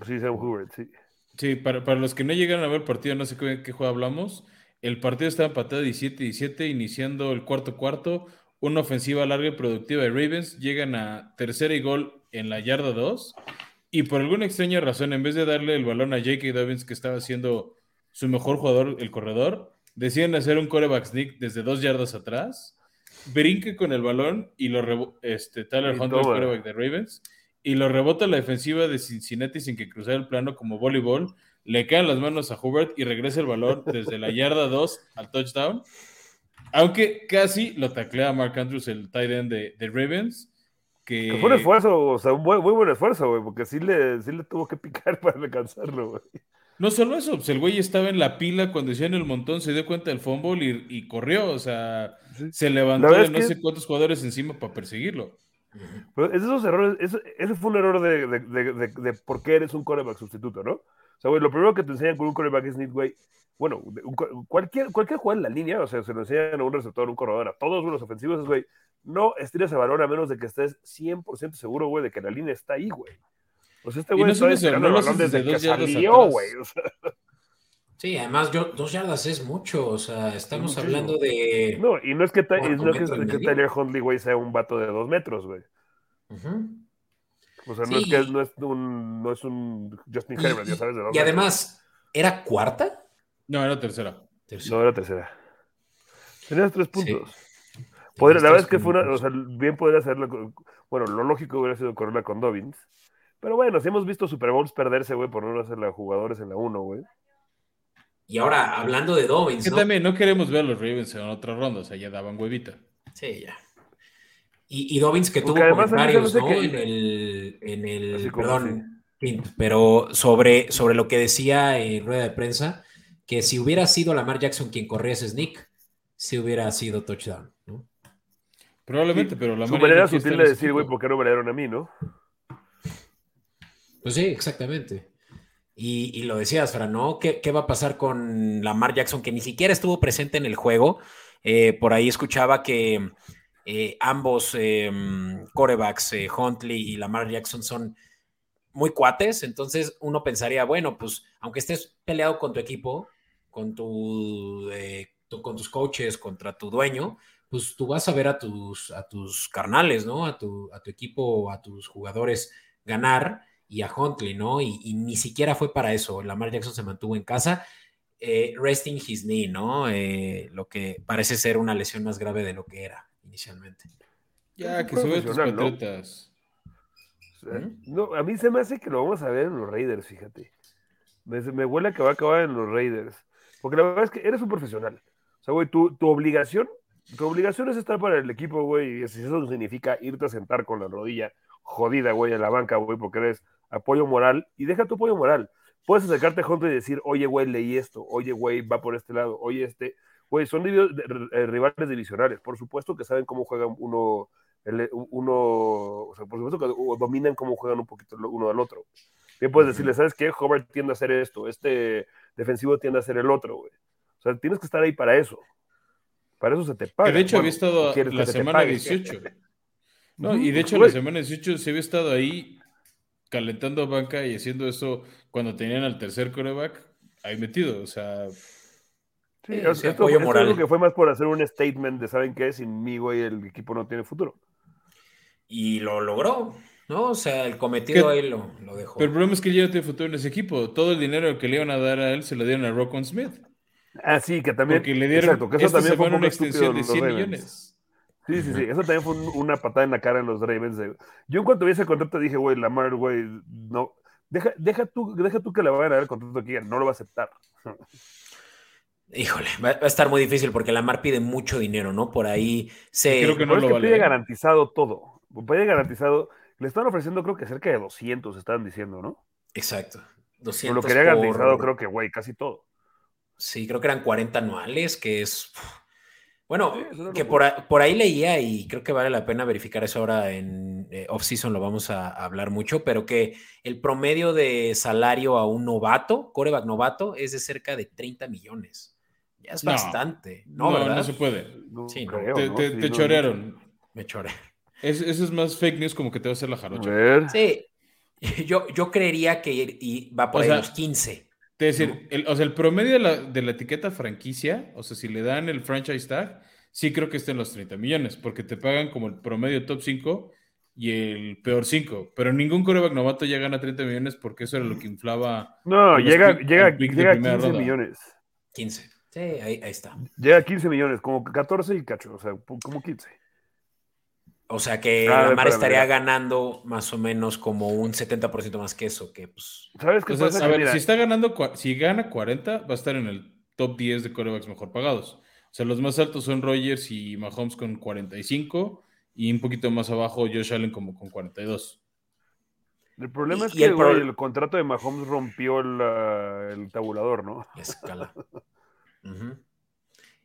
Sí, Sam Hubert, sí. Sí, para, los que no llegaron a ver el partido, no sé qué, qué juego hablamos. El partido estaba empatado 17-17, iniciando el cuarto cuarto. Una ofensiva larga y productiva de Ravens. Llegan a tercera y gol en la yarda 2. Y por alguna extraña razón, en vez de darle el balón a J.K. Dobbins, que estaba siendo su mejor jugador, el corredor, deciden hacer un coreback sneak desde dos yardas atrás. Brinque con el balón y lo este, Tyler Hunter, el coreback de Ravens y lo rebota la defensiva de Cincinnati sin que cruzara el plano como voleibol. Le caen las manos a Hubert y regresa el balón desde la yarda 2 al touchdown. Aunque casi lo taclea Mark Andrews, el tight end de, Ravens. Que... fue un esfuerzo, o sea, un muy, buen esfuerzo, güey, porque sí le, sí le tuvo que picar [laughs] para alcanzarlo, güey. No solo eso, pues el güey estaba en la pila cuando hicieron el montón, se dio cuenta del fumble y, corrió, o sea, se levantó de no sé cuántos jugadores encima para perseguirlo. Pero esos errores, ese fue un error de, de, por qué eres un coreback sustituto, ¿no? O sea, güey, lo primero que te enseñan con un coreback es güey, bueno, cualquier, cualquier jugador en la línea, o sea, se lo enseñan a un receptor, un corredor, a todos los ofensivos, es, güey, no estires el balón a menos de que estés 100% seguro, güey, de que la línea está ahí, güey. O sea, este güey está esperando el balón desde que salió, güey. Sí, además yo, dos yardas es mucho, o sea, estamos hablando de... No, y no es que, no es que, que Tyler Huntley, güey, sea un vato de dos metros, güey. O sea, no, es que, no, es un, no es un Justin Herbert, ya sabes de dónde. Y además, ¿era cuarta? No, era tercera. No, era tercera. Tenías tres puntos. la verdad es que fue una, o sea, bien podría hacerlo, bueno, lo lógico hubiera sido correrla con Dobbins, pero bueno, si hemos visto Super Bowls perderse, güey, por no hacerla jugadores en la 1, güey. Y ahora, hablando de Dobbins. Que también no queremos ver a los Ravens en otra ronda, o sea, ya daban huevita. Sí, ya. Y, y Dobbins que tuvo comentarios, ¿no? En el, en el perdón, pero sobre, sobre lo que decía en rueda de prensa, que si hubiera sido Lamar Jackson quien corría ese sneak, si hubiera sido touchdown, ¿no? Probablemente, pero Lamar. Su manera sutil de decir, güey, ¿por qué no me dieron a mí, no? Pues sí, exactamente. Y, lo decías, Fran, ¿no? ¿Qué, va a pasar con Lamar Jackson, que ni siquiera estuvo presente en el juego? Eh, por ahí escuchaba que eh, ambos em, corebacks, eh, Huntley y Lamar Jackson, son muy cuates. Entonces uno pensaría, bueno, pues aunque estés peleado con tu equipo, con, con tus coaches, contra tu dueño, pues tú vas a ver a tus, carnales, ¿no? A tu, a tu equipo, a tus jugadores ganar y a Huntley, ¿no? Y, ni siquiera fue para eso. Lamar Jackson se mantuvo en casa, eh, resting his knee, ¿no? Eh, lo que parece ser una lesión más grave de lo que era inicialmente. Ya, que sube tus patriotas. ¿no? a mí se me hace que lo vamos a ver en los Raiders, fíjate. Me, me huele a que va a acabar en los Raiders. Porque la verdad es que eres un profesional. O sea, güey, tu, tu obligación, tu obligación es estar para el equipo, güey, y si eso significa irte a sentar con la rodilla jodida, güey, en la banca, güey, porque eres apoyo moral, y deja tu apoyo moral. Puedes acercarte junto y decir, oye, güey, leí esto, oye, güey, va por este lado, oye, este, güey, son eh, rivales divisionales, por supuesto que saben cómo juegan uno, uno, o sea, por supuesto que dominan cómo juegan un poquito uno al otro. Bien puedes decirle, ¿sabes qué? Hobart tiende a hacer esto, este defensivo tiende a hacer el otro, güey. O sea, tienes que estar ahí para eso. Para eso se te paga. de hecho había estado la semana 18. [laughs] No, y de hecho la semana 18 se había estado ahí calentando banca y haciendo eso cuando tenían al tercer coreback ahí metido. O sea. Sí, esto, moral. que fue más por hacer un statement de saben qué, sin mí, güey, el equipo no tiene futuro. Y lo logró. ¿no? O sea, el cometido ahí lo, lo, dejó. Pero el problema es que ya no tiene futuro en ese equipo. Todo el dinero que le iban a dar a él se lo dieron a Rocco Smith. Ah, sí, que también. Porque le dieron exacto, que eso también fue una extensión de 100 millones. Sí, sí, sí. Eso también fue una patada en la cara en los Ravens. Yo en cuanto vi ese contrato dije, güey, Lamar, güey, no. Deja, deja, tú, deja tú que le vayan a dar el contrato aquí, no lo va a aceptar. Híjole, va, a estar muy difícil porque Lamar pide mucho dinero, ¿no? Por ahí se. Creo que no lo es que pide ¿eh? garantizado todo. Pide garantizado le están ofreciendo, creo que cerca de 200, estaban diciendo, ¿no? Exacto. 200 lo que había garantizado, creo que, güey, casi todo. Sí, creo que eran 40 anuales, que es. Bueno, que por, ahí leía y creo que vale la pena verificar eso ahora en eh, off-season, lo vamos a, hablar mucho, pero que el promedio de salario a un novato, coreback novato, es de cerca de 30 millones. Ya es bastante, ¿no? No, no se puede. sí, te, chorearon. Me chorearon. eso es más fake news como que te va a hacer la jarocha. Sí. [laughs] Yo, yo creería que va por los 15. Es decir, el, o sea, el promedio de la, de la, etiqueta franquicia, o sea, si le dan el franchise tag, sí creo que esté en los 30 millones, porque te pagan como el promedio top 5 y el peor 5. Pero ningún coreback novato ya gana 30 millones porque eso era lo que inflaba. No, llega, llega, llega a 15 millones. 15. Sí, ahí, ahí, está. Llega a 15 millones, como 14 y cacho, o sea, como 15. O sea que ah, la Mar estaría ganando más o menos como un 70% más que eso, que pues... ¿Sabes qué pasa? A ver, si está ganando, si gana 40, va a estar en el top 10 de corebacks mejor pagados. O sea, los más altos son Rogers y Mahomes con 45 y un poquito más abajo Josh Allen como con 42. El problema es que el, contrato de Mahomes rompió el, tabulador, ¿no? Escala. [laughs]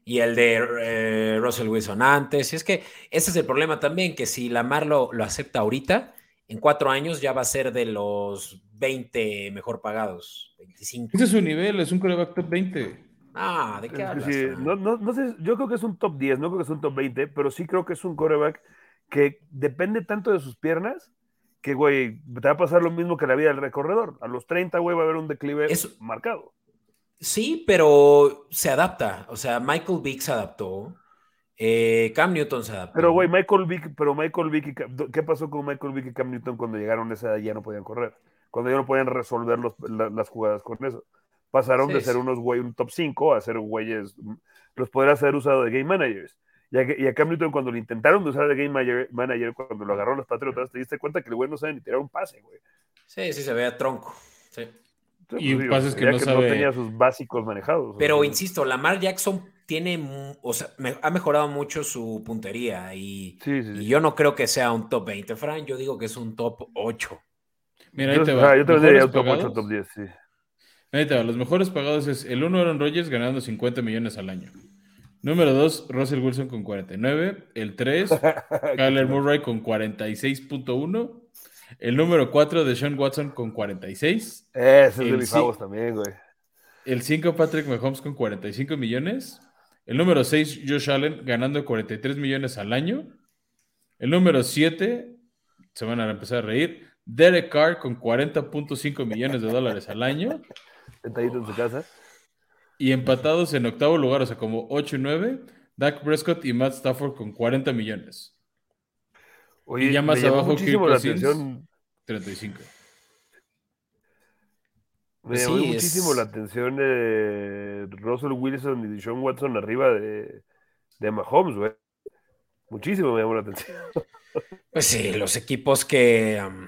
y el de eh, Russell Wilson antes. Y es que ese es el problema también, que si Lamar lo, lo acepta ahorita, en cuatro años ya va a ser de los 20 mejor pagados, 25. Ese es su nivel, es un coreback top 20. Ah, ¿de qué hablas? no, no, no, sé, yo creo que es un top 10, no creo que es un top 20, pero sí creo que es un coreback que depende tanto de sus piernas que, güey, te va a pasar lo mismo que la vida del recorredor. A los 30, güey, va a haber un declive marcado. Sí, pero se adapta. O sea, Michael Vick se adaptó. Eh, Cam Newton se adaptó. Pero, güey, Michael Vick, pero Michael Vick, ¿qué pasó con Michael Vick y Cam Newton cuando llegaron a esa edad ya no podían correr? Cuando ya no podían resolver las jugadas con eso. Pasaron de ser unos güey, un top 5 a ser güeyes, los podría haber usado de game managers. Y a, y a, Cam Newton cuando lo intentaron de usar de game manager, cuando lo agarró los Patriotas, te diste cuenta que el güey no sabe ni tirar un pase, güey. Sí, sí, se veía tronco. Sí y pues, pases que, no, tenía sus básicos manejados. Pero insisto, Lamar Jackson tiene, o sea, ha mejorado mucho su puntería y, yo no creo que sea un top 20, Fran, yo digo que es un top 8. Mira, ahí te va. yo te diría un top 8, top 10, sí. Ahí te va. Los mejores pagados es el 1 Aaron Rodgers ganando 50 millones al año. Número 2, Russell Wilson con 49. El 3, [laughs] Kyler Murray con 46.1. El número 4 de Sean Watson con 46. Ese es de mis también, güey. El 5, Patrick Mahomes con 45 millones. El número 6, Josh Allen ganando 43 millones al año. El número 7, se van a empezar a reír, Derek Carr con 40.5 millones de dólares al año. Sentadito en su casa. Y empatados en octavo lugar, o sea, como 8 y 9, Dak Prescott y Matt Stafford con 40 millones y ya más abajo, Kirk Cousins, 35. Me llamó muchísimo la atención de Russell Wilson y Sean Watson arriba de, de Mahomes, güey. Muchísimo me llamó la atención. [laughs] Pues sí, los equipos que. Um,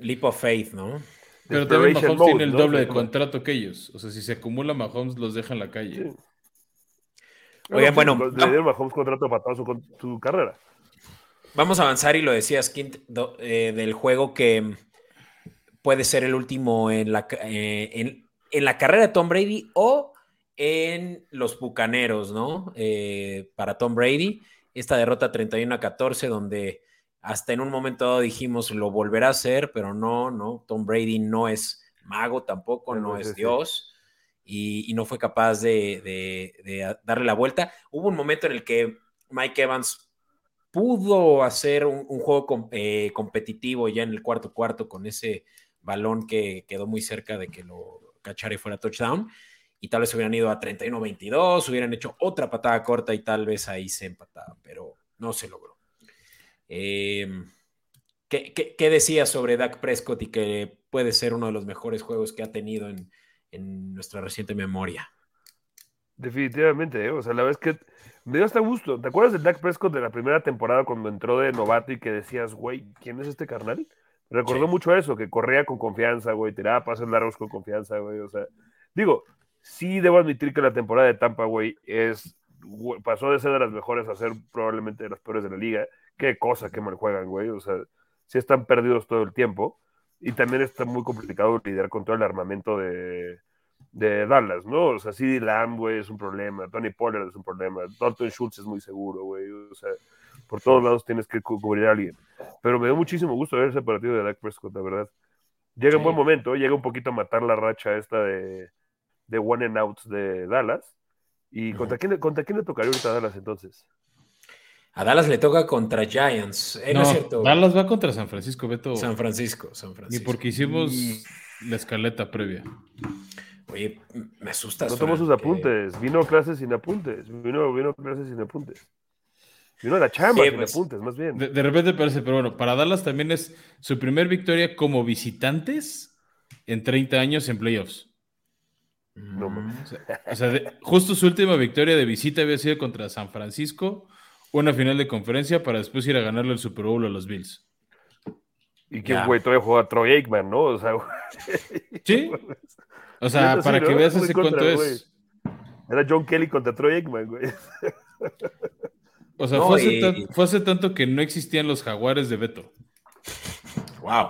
leap of faith, ¿no? Pero también Mahomes tiene el doble de contrato que ellos. O sea, si se acumula Mahomes, los deja en la calle. Oigan, bueno. Le dieron Mahomes contrato para toda su, carrera. Vamos a avanzar y lo decías, Quint, eh, del juego que puede ser el último en la, eh, en, la carrera de Tom Brady o en los Bucaneros, ¿no? Eh, para Tom Brady esta derrota 31 a 14, donde hasta en un momento dado dijimos lo volverá a hacer, pero no, no, Tom Brady no es mago tampoco, no, es Dios. Y, no fue capaz de, darle la vuelta. Hubo un momento en el que Mike Evans pudo hacer un, juego eh, competitivo ya en el cuarto cuarto con ese balón que quedó muy cerca de que lo cachara y fuera touchdown y tal vez hubieran ido a 31-22, hubieran hecho otra patada corta y tal vez ahí se empataba, pero no se logró. Em, ¿qué, qué, decías sobre Dak Prescott y que puede ser uno de los mejores juegos que ha tenido en, nuestra reciente memoria? Definitivamente, ¿eh? o sea, la vez que me dio hasta gusto. ¿Te acuerdas de Dak Prescott de la primera temporada cuando entró de novato y que decías, güey, ¿quién es este carnal? Recordó mucho eso, que corría con confianza, güey, tiraba pases largos con confianza, güey. O sea, digo, sí debo admitir que la temporada de Tampa, güey, es, pasó de ser de las mejores a ser probablemente de las peores de la liga. Qué cosa que mal juegan, güey. O sea, sí están perdidos todo el tiempo. Y también está muy complicado lidiar con todo el armamento de, de Dallas, ¿no? O sea, CD Lamb, güey, es un problema. Tony Pollard es un problema. Dalton Schultz es muy seguro, güey. O sea, por todos lados tienes que cubrir a alguien. Pero me dio muchísimo gusto ver ese partido de Dak Prescott, la verdad. Llega en buen momento, llega un poquito a matar la racha esta de, de one and outs de Dallas. ¿Y contra, quién, contra quién le tocaría ahorita a Dallas entonces? A Dallas le toca contra Giants. Eh, no, cierto. Dallas va contra San Francisco, Beto. San Francisco, San Francisco. Y porque hicimos la escaleta previa. Oye, me asusta. No tomó sus apuntes. Vino a clases sin apuntes. Vino, vino a clases sin apuntes. Vino a la chamba sin pues. apuntes, más bien. De, de, repente parece, pero bueno, para Dallas también es su primer victoria como visitantes en 30 años en playoffs. No, o sea, justo su última victoria de visita había sido contra San Francisco, una final de conferencia para después ir a ganarle el Super Bowl a los Bills. Y que güey todavía juega a Troy Aikman, ¿no? O sea, sí. [laughs] O sea, para que veas ese cuánto es. Era John Kelly contra Troy Aikman, güey. [laughs] O sea, fue, hace fue, hace tanto que no existían los jaguares de Beto. Wow.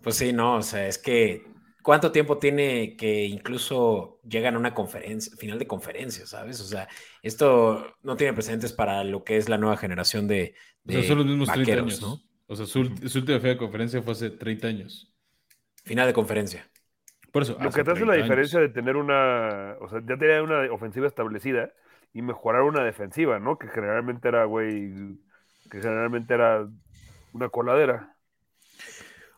Pues sí, no, o sea, es que ¿Cuánto tiempo tiene que incluso llegan a una conferencia, final de conferencia, ¿sabes? O sea, esto no tiene precedentes para lo que es la nueva generación de, o sea, son los mismos 30 años, ¿no? O sea, su, última final de conferencia fue hace 30 años. Final de conferencia. Por eso. Lo que te hace la diferencia de tener una, o sea, ya tenía una ofensiva establecida y mejorar una defensiva, ¿no? Que generalmente era, güey, que generalmente era una coladera.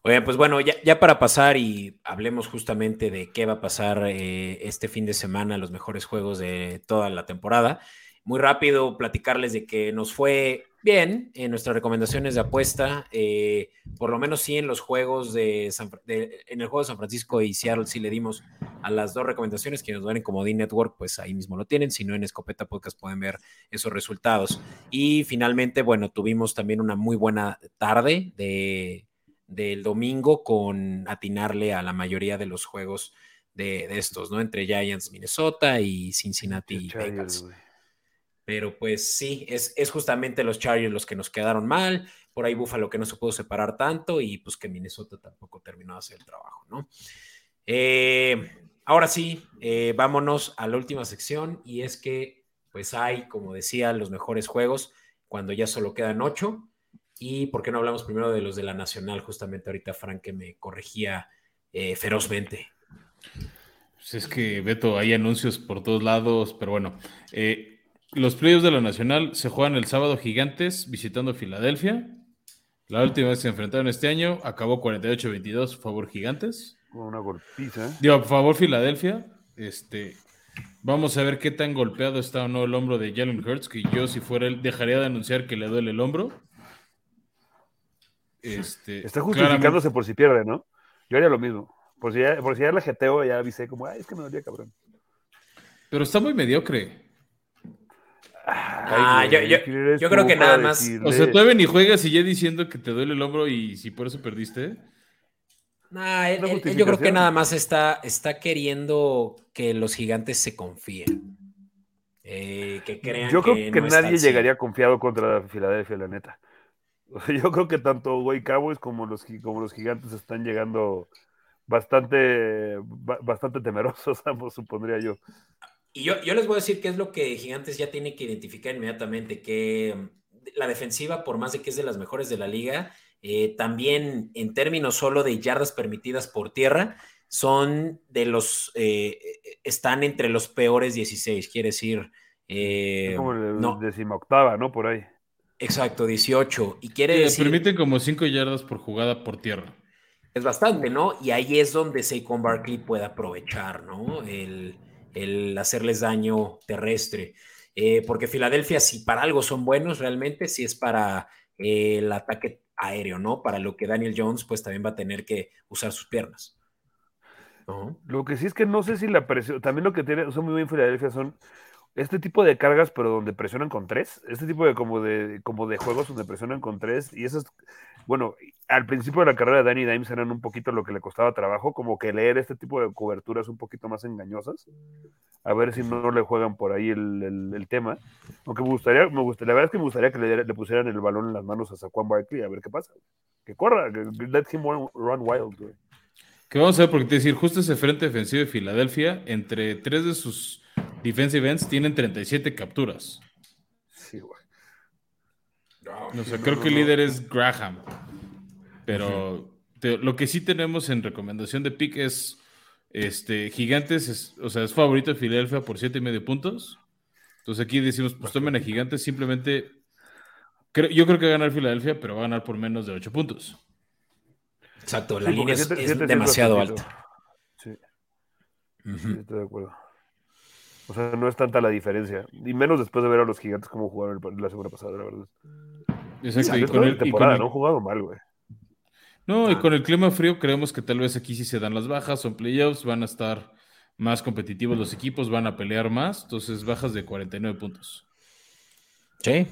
Oye, pues bueno, ya, para pasar y hablemos justamente de qué va a pasar eh, este fin de semana, los mejores juegos de toda la temporada. Muy rápido platicarles de que nos fue bien en nuestras recomendaciones de apuesta, eh, por lo menos sí en los juegos de, en el juego de San Francisco y Seattle sí le dimos a las dos recomendaciones que nos dan en Comodín Network, pues ahí mismo lo tienen, si no en Escopeta Podcast pueden ver esos resultados. Y finalmente, bueno, tuvimos también una muy buena tarde de del domingo con atinarle a la mayoría de los juegos de, estos, ¿no? Entre Giants, Minnesota y Cincinnati Bengals. Pero pues sí, es, es, justamente los Chargers los que nos quedaron mal. Por ahí Buffalo que no se pudo separar tanto y pues que Minnesota tampoco terminó de hacer el trabajo, ¿no? Eh, ahora sí, eh, vámonos a la última sección y es que pues hay, como decía, los mejores juegos cuando ya solo quedan ocho. Y por qué no hablamos primero de los de la Nacional, justamente ahorita Frank que me corregía eh, ferozmente. Pues es que, Beto, hay anuncios por todos lados, pero bueno. Los playoffs de la Nacional se juegan el sábado Gigantes visitando Filadelfia. La última vez que se enfrentaron este año acabó 48-22 favor Gigantes. Con una golpiza. Digo, favor Filadelfia. Este, vamos a ver qué tan golpeado está o no el hombro de Jalen Hurts, que yo si fuera él dejaría de anunciar que le duele el hombro. Este, Está justificándose por si pierde, ¿no? Yo haría lo mismo. Por si ya, por si ya la jeteo, ya avisé como, ay, es que me dolía cabrón. Pero está muy mediocre. Ah, yo, yo, yo creo que nada más. O sea, todavía ni juegas y ya diciendo que te duele el hombro y si por eso perdiste. Nah, él, él, yo creo que nada más está, está queriendo que los gigantes se confíen. Eh, que crean yo creo que, que no nadie llegaría confiado contra Filadelfia, la neta. [laughs] O sea, yo creo que tanto güey Cowboys como los, como los gigantes están llegando bastante, ba- bastante temerosos, [laughs] ambos, supondría yo. Y yo, yo les voy a decir qué es lo que Gigantes ya tiene que identificar inmediatamente, que mm, la defensiva, por más de que es de las mejores de la liga, eh, también en términos solo de yardas permitidas por tierra, son de los, eh, están entre los peores 16, quiere decir, eh, Es como el no, decimoctava, ¿no? Por ahí. exacto, 18, y quiere Le decir, permiten como 5 yardas por jugada por tierra. es bastante, ¿no? Y ahí es donde Saquon Barkley puede aprovechar, ¿no? El, el hacerles daño terrestre. Eh, porque Filadelfia, si para algo son buenos realmente, si es para eh, el ataque aéreo, ¿no? Para lo que Daniel Jones, pues también va a tener que usar sus piernas. Lo que sí es que no sé si la presión, también lo que tiene, son muy bien Filadelfia son este tipo de cargas, pero donde presionan con tres, este tipo de como de como de juegos donde presionan con tres, y esas, bueno, al principio de la carrera de Danny Dimes eran un poquito lo que le costaba trabajo, como que leer este tipo de coberturas un poquito más engañosas, a ver si no le juegan por ahí el, el- el tema, aunque me gustaría, me gustaría, la verdad es que me gustaría que le, le pusieran el balón en las manos a Saquon Barkley, a ver qué pasa, que corra, que let him run, run wild, güey. Que vamos a ver, porque te decir, justo ese frente defensivo de Filadelfia, entre tres de sus defensive ends tienen 37 capturas. Sí, güey. Creo que el líder es Graham. Pero te- lo que sí tenemos en recomendación de pick es este, Gigantes, es- o sea, es favorito de Filadelfia por siete y medio puntos. Entonces aquí decimos, pues tomen a Gigantes, simplemente. creo- yo creo que va a ganar Filadelfia, pero va a ganar por menos de ocho puntos. Exacto, la Sí, línea es, siete- es siete sí es demasiado alta. Sí. Estoy de acuerdo. O sea, no es tanta la diferencia. Y menos después de ver a los gigantes como jugaron el- la semana pasada, la verdad. Exacto, y con el- la y con temporada, el- no han jugado mal, güey. No, y con el clima frío creemos que tal vez aquí sí se dan las bajas, son playoffs, van a estar más competitivos los equipos, van a pelear más, entonces bajas de 49 puntos. Sí,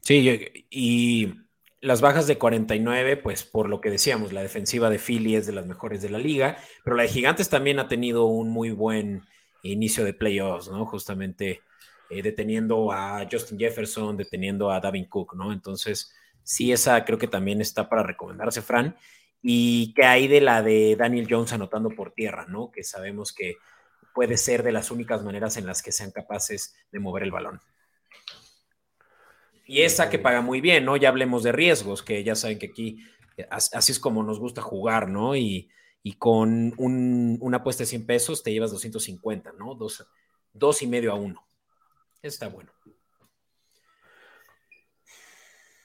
sí, y las bajas de 49, pues por lo que decíamos, la defensiva de Philly es de las mejores de la liga, pero la de Gigantes también ha tenido un muy buen inicio de playoffs, ¿no? Justamente eh, deteniendo a Justin Jefferson, deteniendo a Davin Cook, ¿no? Entonces, sí, esa creo que también está para recomendarse, Fran. Y que hay de la de Daniel Jones anotando por tierra, ¿no? Que sabemos que puede ser de las únicas maneras en las que sean capaces de mover el balón. Y esa que paga muy bien, ¿no? Ya hablemos de riesgos, que ya saben que aquí eh, as- así es como nos gusta jugar, ¿no? Y, y con un- una apuesta de 100 pesos te llevas 250, ¿no? Dos, dos y medio a uno. Está bueno.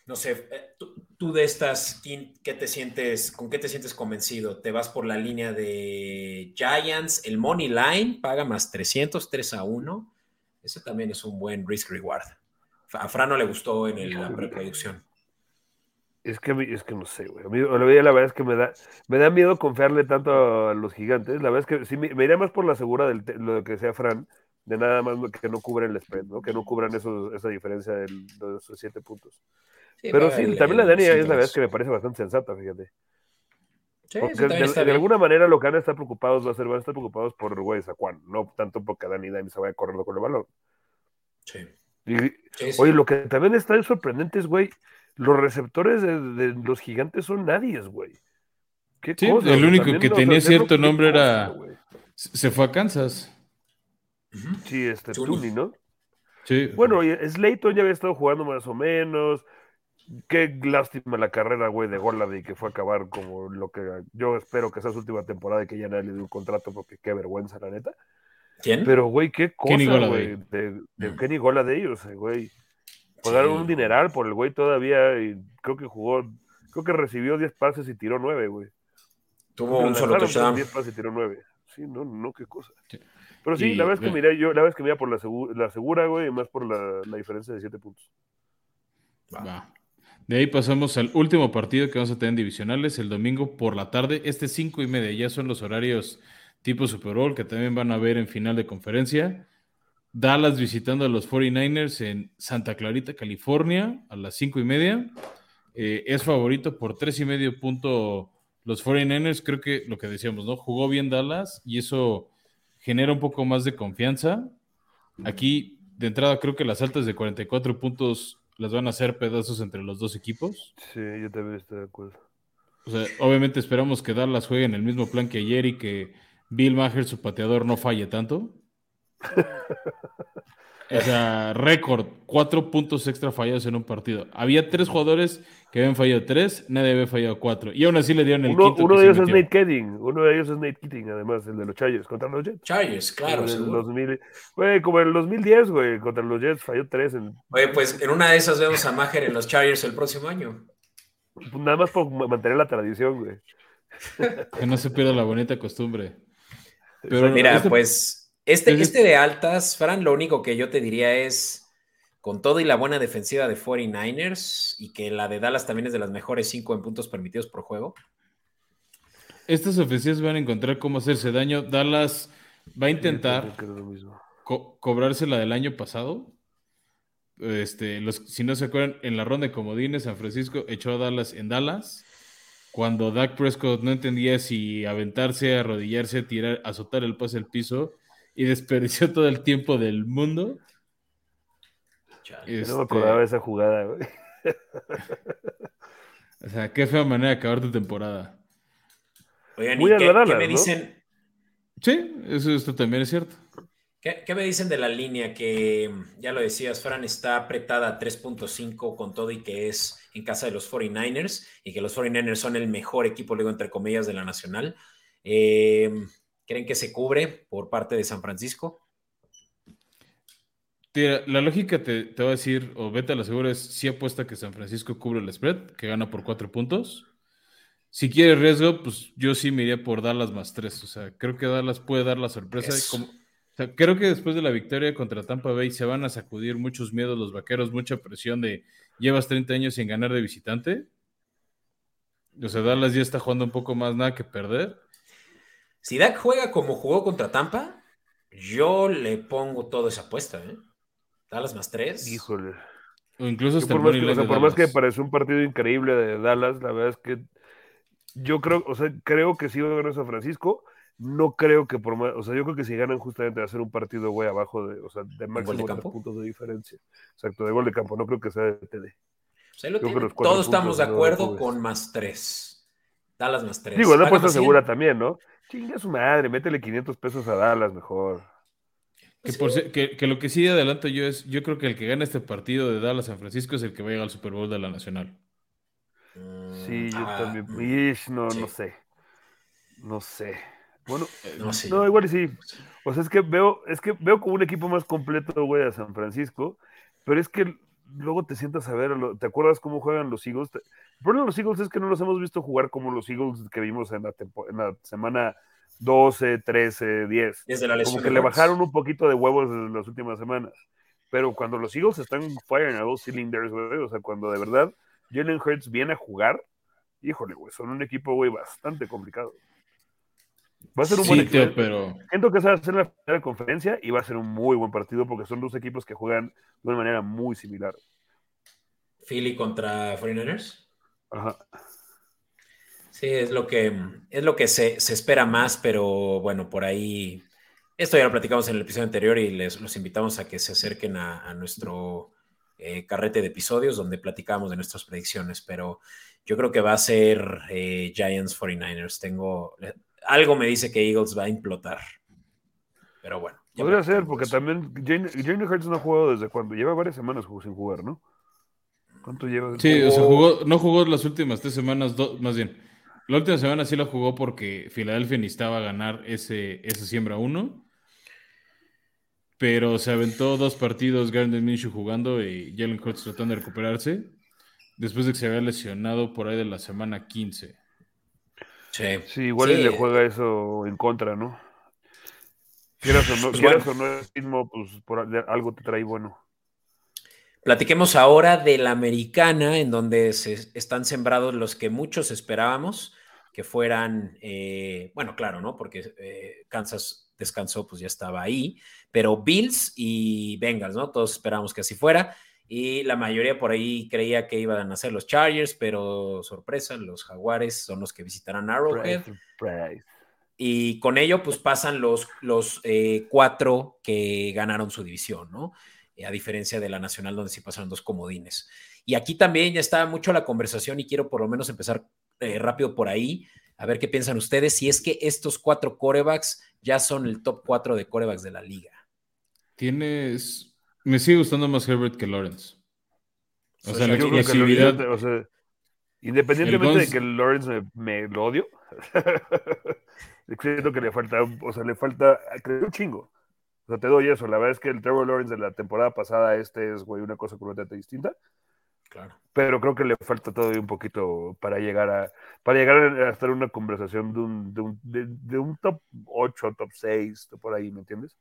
No sé, eh, tú, de estas, ¿quién- ¿qué te sientes, con qué te sientes convencido? ¿Te vas por la línea de Giants? El Money Line paga más 300, 3 a 1. Ese también es un buen risk reward. A Fran no le gustó en la preproducción. Es que, es que no sé, güey. A mí la verdad la verdad es que me da, me da miedo confiarle tanto a los gigantes. La verdad es que sí, me, me iría más por la segura de lo que sea Fran, de nada más que no cubran el spread, ¿no? Que no cubran esos, esa diferencia del- de esos siete puntos. Pero sí, el- también la de Dani es la verdad que me parece bastante sensata, fíjate. Sí, Porque eso de, de alguna manera lo que van a estar preocupados va a ser, van a estar preocupados por güey Saquon, no tanto porque Dani Dimes se vaya corriendo con el balón. Sí. Y, Sí, sí. oye, lo que también está sorprendente es, güey, los receptores de, de los gigantes son nadies, güey. ¿Qué Sí, cosa, el único que tenía cierto nombre era- se fue a Kansas. Sí, este, Tuni. ¿no? Sí. Bueno, y Slayton ya había estado jugando más o menos. Qué lástima la carrera, güey, de Golladay, que fue a acabar como lo que yo espero que sea su última temporada y que ya nadie le dio un contrato, porque qué vergüenza, la neta. ¿Quién? Pero, güey, qué cosa, Kenny güey, de, de Mm. Kenny Golladay, o sea, güey. Pagaron Sí. un dineral por el güey todavía y creo que jugó, creo que recibió 10 pases y tiró 9, güey. Tuvo un solo touchdown. 10 pases y tiró 9. Sí, no, no, qué cosa. Sí. Pero sí, Y, la verdad es que miré, yo, la verdad es que mira por la, segu- la segura, güey, y más por la, la diferencia de 7 puntos. Va. De ahí pasamos al último partido que vamos a tener en divisionales el domingo por la tarde. Este cinco y media ya son los horarios tipo Super Bowl que también van a ver en final de conferencia. Dallas visitando a los 49ers en Santa Clarita, California, a las cinco y media. Eh, es favorito por tres y medio punto los 49ers. Creo que lo que decíamos, ¿no? Jugó bien Dallas y eso genera un poco más de confianza. Aquí, de entrada, creo que las altas de 44 puntos las van a hacer pedazos entre los dos equipos. Sí, yo también estoy de acuerdo. O sea, obviamente esperamos que Dallas juegue en el mismo plan que ayer y que Bill Maher, su pateador, no falle tanto. [laughs] O sea, récord, cuatro puntos extra fallados en un partido. Había tres jugadores que habían fallado tres, nadie había fallado cuatro. Y aún así le dieron el Uno, quinto uno de ellos es. Nate Kedding. Uno de ellos es Nate Keating, además, el de los Chargers contra los Jets. Chargers, claro. En el seguro. 2000, güey, como en el 2010, güey, contra los Jets falló tres. En, Oye, pues en una de esas vemos a Maher en los Chargers el próximo año. pues, nada más por ma- mantener la tradición, güey. [laughs] Que no se pierda la bonita costumbre. Pero Mira, este- pues este, este- este de altas, Fran, lo único que yo te diría es, con todo y la buena defensiva de 49ers y que la de Dallas también es de las mejores cinco en puntos permitidos por juego, Estas ofensivas van a encontrar cómo hacerse daño. Dallas va a intentar co- cobrarse la del año pasado. Este, los, si no se acuerdan, en la ronda de comodines, San Francisco echó a Dallas en Dallas. Cuando Dak Prescott no entendía si aventarse, arrodillarse, tirar, azotar el pase al piso y desperdició todo el tiempo del mundo. chale. Yo No Este, me acordaba de esa jugada, güey. o sea, qué fea manera de acabar tu temporada. Oigan, Muy ¿y a qué, Dallas, qué me ¿no? dicen? Sí, eso esto también es cierto. ¿Qué, qué me dicen de la línea que, ya lo decías, Fran, está apretada a 3.5 con todo y que es en casa de los 49ers y que los 49ers son el mejor equipo, luego entre comillas, de la nacional? Eh, ¿Creen que se cubre por parte de San Francisco? Tira, la lógica te, te va a decir, o vete a la segura, es si apuesta que San Francisco cubre el spread, que gana por cuatro puntos. Si quiere riesgo, pues yo sí me iría por Dallas más tres. O sea, creo que Dallas puede dar la sorpresa. y Eso. como- o sea, creo que después de la victoria contra Tampa Bay se van a sacudir muchos miedos los vaqueros, mucha presión de llevas 30 años sin ganar de visitante. O sea, Dallas ya está jugando un poco más nada que perder. Si Dak juega como jugó contra Tampa, yo le pongo toda esa apuesta, ¿eh? Dallas más 3. Híjole. O incluso hasta por más, que, o sea, por más que parece un partido increíble de Dallas, la verdad es que yo creo, o sea, creo que sí va a ganar San Francisco. No creo que por más, o sea, yo creo que si ganan justamente va a ser un partido, güey, abajo de, o sea, de máximo de tres puntos de diferencia. Exacto, de gol de campo, no creo que sea de TD. Pues ahí lo Creo que tienen. los cuatro Todos estamos de no acuerdo con más 3. Dallas más 3. Digo, la apuesta segura también, ¿no? Chinga su madre, métele 500 pesos a Dallas mejor. Que, por si- que- que lo que sí adelanto yo es, yo creo que el que gane este partido de Dallas San Francisco es el que va a llegar al Super Bowl de la Nacional. Sí, yo Ah, también. Ish, no, sí. no sé. No sé. Bueno, No sé. no, igual y sí. O sea, es que veo, es que veo como un equipo más completo, güey, a San Francisco, pero es que luego te sientas a ver, ¿te acuerdas cómo juegan los Eagles? El problema de los Eagles es que no los hemos visto jugar como los Eagles que vimos en la, tempo- en la semana 12, 13, 10. Desde la lesión Como que le bajaron un poquito de huevos en las últimas semanas. Pero cuando los Eagles están firing a dos cylinders, güey, o sea, cuando de verdad Jalen Hurts viene a jugar, híjole, güey, son un equipo, güey, bastante complicado. Va a ser un buen Sí, tío, equipo. pero Siento que se va a hacer la primera conferencia y va a ser un muy buen partido porque son dos equipos que juegan de una manera muy similar. Philly contra 49ers. Ajá. Sí, es lo que, es lo que se, se espera más, pero bueno, por ahí. Esto ya lo platicamos en el episodio anterior y les los invitamos a que se acerquen a, a nuestro eh, carrete de episodios donde platicamos de nuestras predicciones, pero yo creo que va a ser eh, Giants 49ers. Tengo algo me dice que Eagles va a implotar. Pero bueno. Podría ser, porque también Jalen Jalen Hurts no ha jugado desde cuando. Lleva varias semanas sin jugar, ¿no? ¿Cuánto lleva? sí, o sea, Jugó- no jugó las últimas tres semanas, do- más bien. La última semana sí la jugó porque Filadelfia necesitaba ganar ese, ese siembra uno. Pero se aventó dos partidos Gardner Minshew jugando y Jalen Hurts tratando de recuperarse. Después de que se había lesionado por ahí de la semana 15. Sí. Sí, igual Sí. y le juega eso en contra, ¿no? Quieras o no, Pues quieras bueno. o no el ritmo, pues por al- algo te trae bueno. Platiquemos ahora de la americana, en donde se están sembrados los que muchos esperábamos que fueran, eh, bueno, claro, ¿no? Porque eh, Kansas descansó, pues ya estaba ahí, pero Bills y Bengals, ¿no? Todos esperábamos que así fuera. Y la mayoría por ahí creía que iban a ser los Chargers, pero sorpresa, los Jaguares son los que visitarán Arrowhead. Y con ello, pues pasan los, los eh, cuatro que ganaron su división, ¿no? A diferencia de la Nacional, donde sí pasaron dos comodines. Y aquí también ya está mucho la conversación y quiero por lo menos empezar eh, rápido por ahí, a ver qué piensan ustedes, si es que estos cuatro corebacks ya son el top cuatro de corebacks de la liga. Tienes, me sigue gustando más Herbert que Lawrence. O sea, la explosividad. O sea, independientemente de que Lawrence me, lo odio, [laughs] siento que le falta, o sea, le falta, creo un chingo. O sea, te doy eso. La verdad es que el Trevor Lawrence de la temporada pasada, este es, güey, una cosa completamente distinta. Pero creo que le falta todavía un poquito para llegar a para llegar a estar una conversación de un, de un, de, un top 8, top 6, por ahí, ¿me entiendes?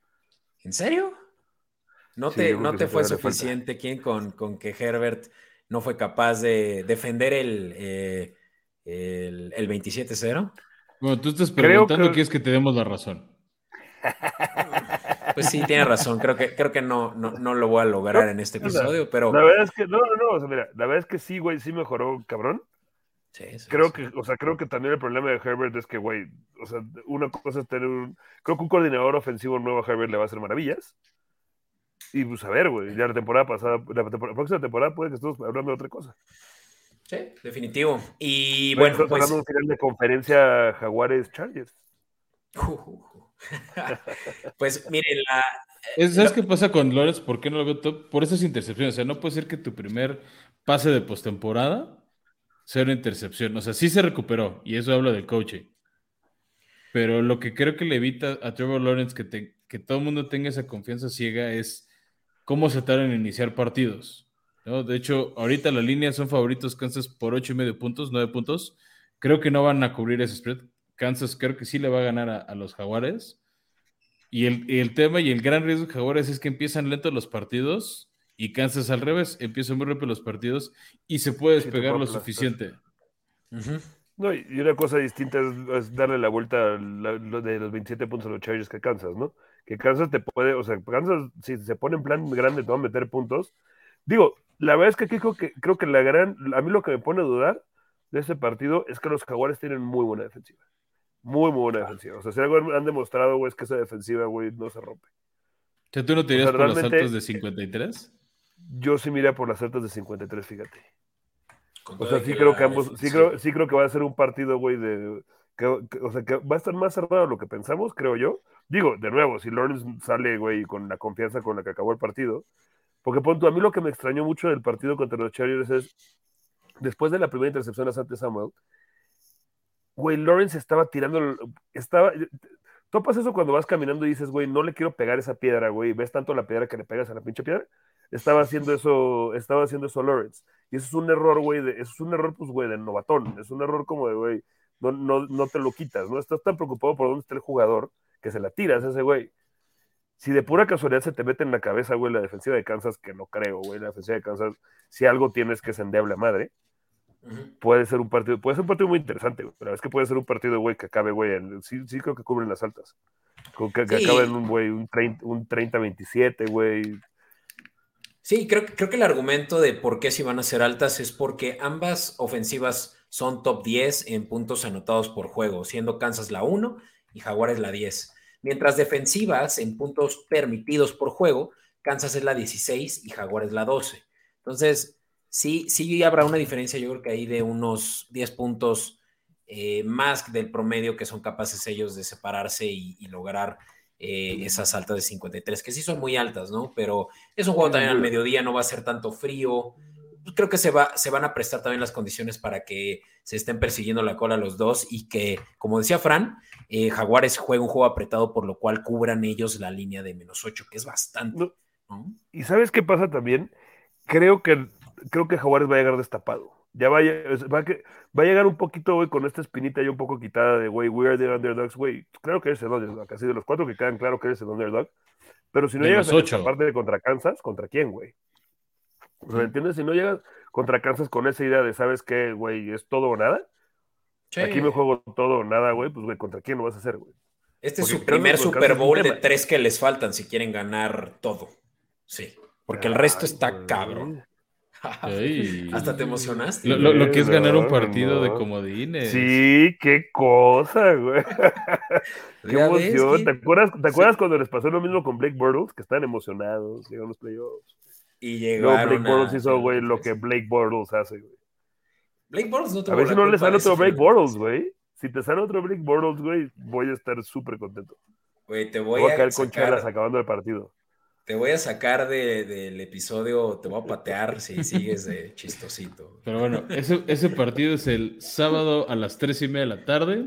¿En serio? ¿No te, ¿no te fue suficiente quién con, con, que Herbert no fue capaz de defender el, eh, el, el 27-0? Bueno, tú estás preguntando que... es que te demos la razón. [laughs] Pues sí, tiene razón. Creo que, creo que no, no, lo voy a lograr en este episodio, pero. La verdad es que, no, no, no. O sea, mira, la verdad es que sí, güey, sí mejoró, cabrón. Sí, creo que, o sea, creo que también el problema de Herbert es que, güey, o sea, una cosa es tener un. Creo que un coordinador ofensivo nuevo a Herbert le va a hacer maravillas. Y pues a ver, güey, ya la temporada pasada, la, próxima temporada puede que estemos hablando de otra cosa. Sí, definitivo. Y bueno, estamos pues... hablando de final de conferencia Jaguares Chargers. [laughs] pues miren, la, ¿Sabes qué pasa con Lawrence? ¿Por qué no lo veo top? Por esas intercepciones. O sea, no puede ser que tu primer pase de postemporada sea una intercepción. O sea, sí se recuperó y eso habla del coaching. Pero lo que creo que le evita a Trevor Lawrence que, que todo el mundo tenga esa confianza ciega es cómo se tardan en iniciar partidos. De hecho, ahorita las líneas son favoritos Kansas por ocho y medio puntos, 9 puntos. Creo que no van a cubrir ese spread. Kansas creo que sí le va a ganar a, los Jaguares. Y el, tema y el gran riesgo de Jaguares es que empiezan lentos los partidos y Kansas al revés, empiezan muy rápido los partidos y se puede despegar lo suficiente. No, y una cosa distinta es, darle la vuelta a lo de los 27 puntos a los Chargers que Kansas, ¿no? Que Kansas te puede, o sea, Kansas, si se pone en plan grande, te va a meter puntos. Digo, la verdad es que aquí creo que, creo que la gran, a mí lo que me pone a dudar de ese partido es que los Jaguares tienen muy buena defensiva. Muy, muy buena defensiva. O sea, si algo han demostrado, güey, es que esa defensiva, güey, no se rompe. ¿tú no te irías por las altas de 53? Yo sí miré por las altas de 53, fíjate. o sea, sí creo que ambos, sí creo, sí creo que va a ser un partido, güey, de, o sea, que va a estar más cerrado de lo que pensamos, creo yo. Digo, de nuevo, si Lawrence sale, güey, con la confianza con la que acabó el partido, porque punto, a mí lo que me extrañó mucho del partido contra los Chargers es, después de la primera intercepción a Sante Samuel, güey, Lawrence estaba tirando, estaba, topas eso cuando vas caminando y dices, güey, no le quiero pegar esa piedra, güey, ves tanto la piedra que le pegas a la pinche piedra, estaba haciendo eso, estaba haciendo eso Lawrence, y eso es un error, güey, eso es un error, pues, güey, de novatón, es un error como de, güey, no, no, no te lo quitas, ¿no? Estás tan preocupado por dónde está el jugador que se la tiras a ese güey. Si de pura casualidad se te mete en la cabeza, güey, la defensiva de Kansas, que no creo, güey, la defensiva de Kansas, si algo tienes que es endeble a madre, Puede ser un partido, puede ser un partido muy interesante, pero es que puede ser un partido, güey, que acabe, güey, sí, sí creo que cubren las altas. Que, que acabe en un, güey, un 30-27, güey. Sí, creo, creo que el argumento de por qué si van a ser altas es porque ambas ofensivas son top 10 en puntos anotados por juego, siendo Kansas la 1 y Jaguares la 10. Mientras defensivas en puntos permitidos por juego, Kansas es la 16 y Jaguares la 12. Entonces, sí, sí habrá una diferencia, yo creo que ahí de unos 10 puntos eh, más del promedio que son capaces ellos de separarse y, lograr eh, esas altas de 53, que sí son muy altas, ¿no? Pero es un juego también al mediodía, no va a ser tanto frío. Creo que se, va, se van a prestar también las condiciones para que se estén persiguiendo la cola los dos y que, como decía Fran, eh, Jaguares juega un juego apretado, por lo cual cubran ellos la línea de menos 8, que es bastante. ¿Y sabes qué pasa también? Creo que creo que Jaguares va a llegar destapado. Ya va a, va a, va a llegar un poquito, güey, con esta espinita ya un poco quitada de, güey, we are the underdogs, güey. Claro que eres el underdog, casi de los cuatro que quedan, claro que eres el underdog. Pero si no llegas a esta parte contra Kansas, ¿contra quién, güey? O sea, ¿entiendes? Si no llegas contra Kansas con esa idea de, ¿sabes qué, güey? ¿Es todo o nada? Aquí me juego todo o nada, güey. Pues, güey, ¿contra quién lo vas a hacer, güey? Este es su primer Super Bowl de tres que les faltan si quieren ganar todo. Sí, porque el resto está cabrón. Hasta te emocionaste. Lo, que es ganar un partido de comodines. Sí, qué cosa, güey. [laughs] qué emoción. ¿Te, acuerdas, ¿Te acuerdas cuando les pasó lo mismo con Blake Bortles? Que están emocionados, llegaron los playoffs. Y llegaron. No, Blake Bortles hizo, güey, lo que Blake Bortles hace, güey. Blake Bortles no A ver si no le sale otro Blake Bortles, güey. Si te sale otro Blake Bortles, güey, voy a estar súper contento. Güey, te voy, voy a, caer con chelas acabando el partido. Te voy a sacar del episodio, te voy a patear si sigues de chistosito. Pero bueno, ese, ese partido es el sábado a las tres y media de la tarde.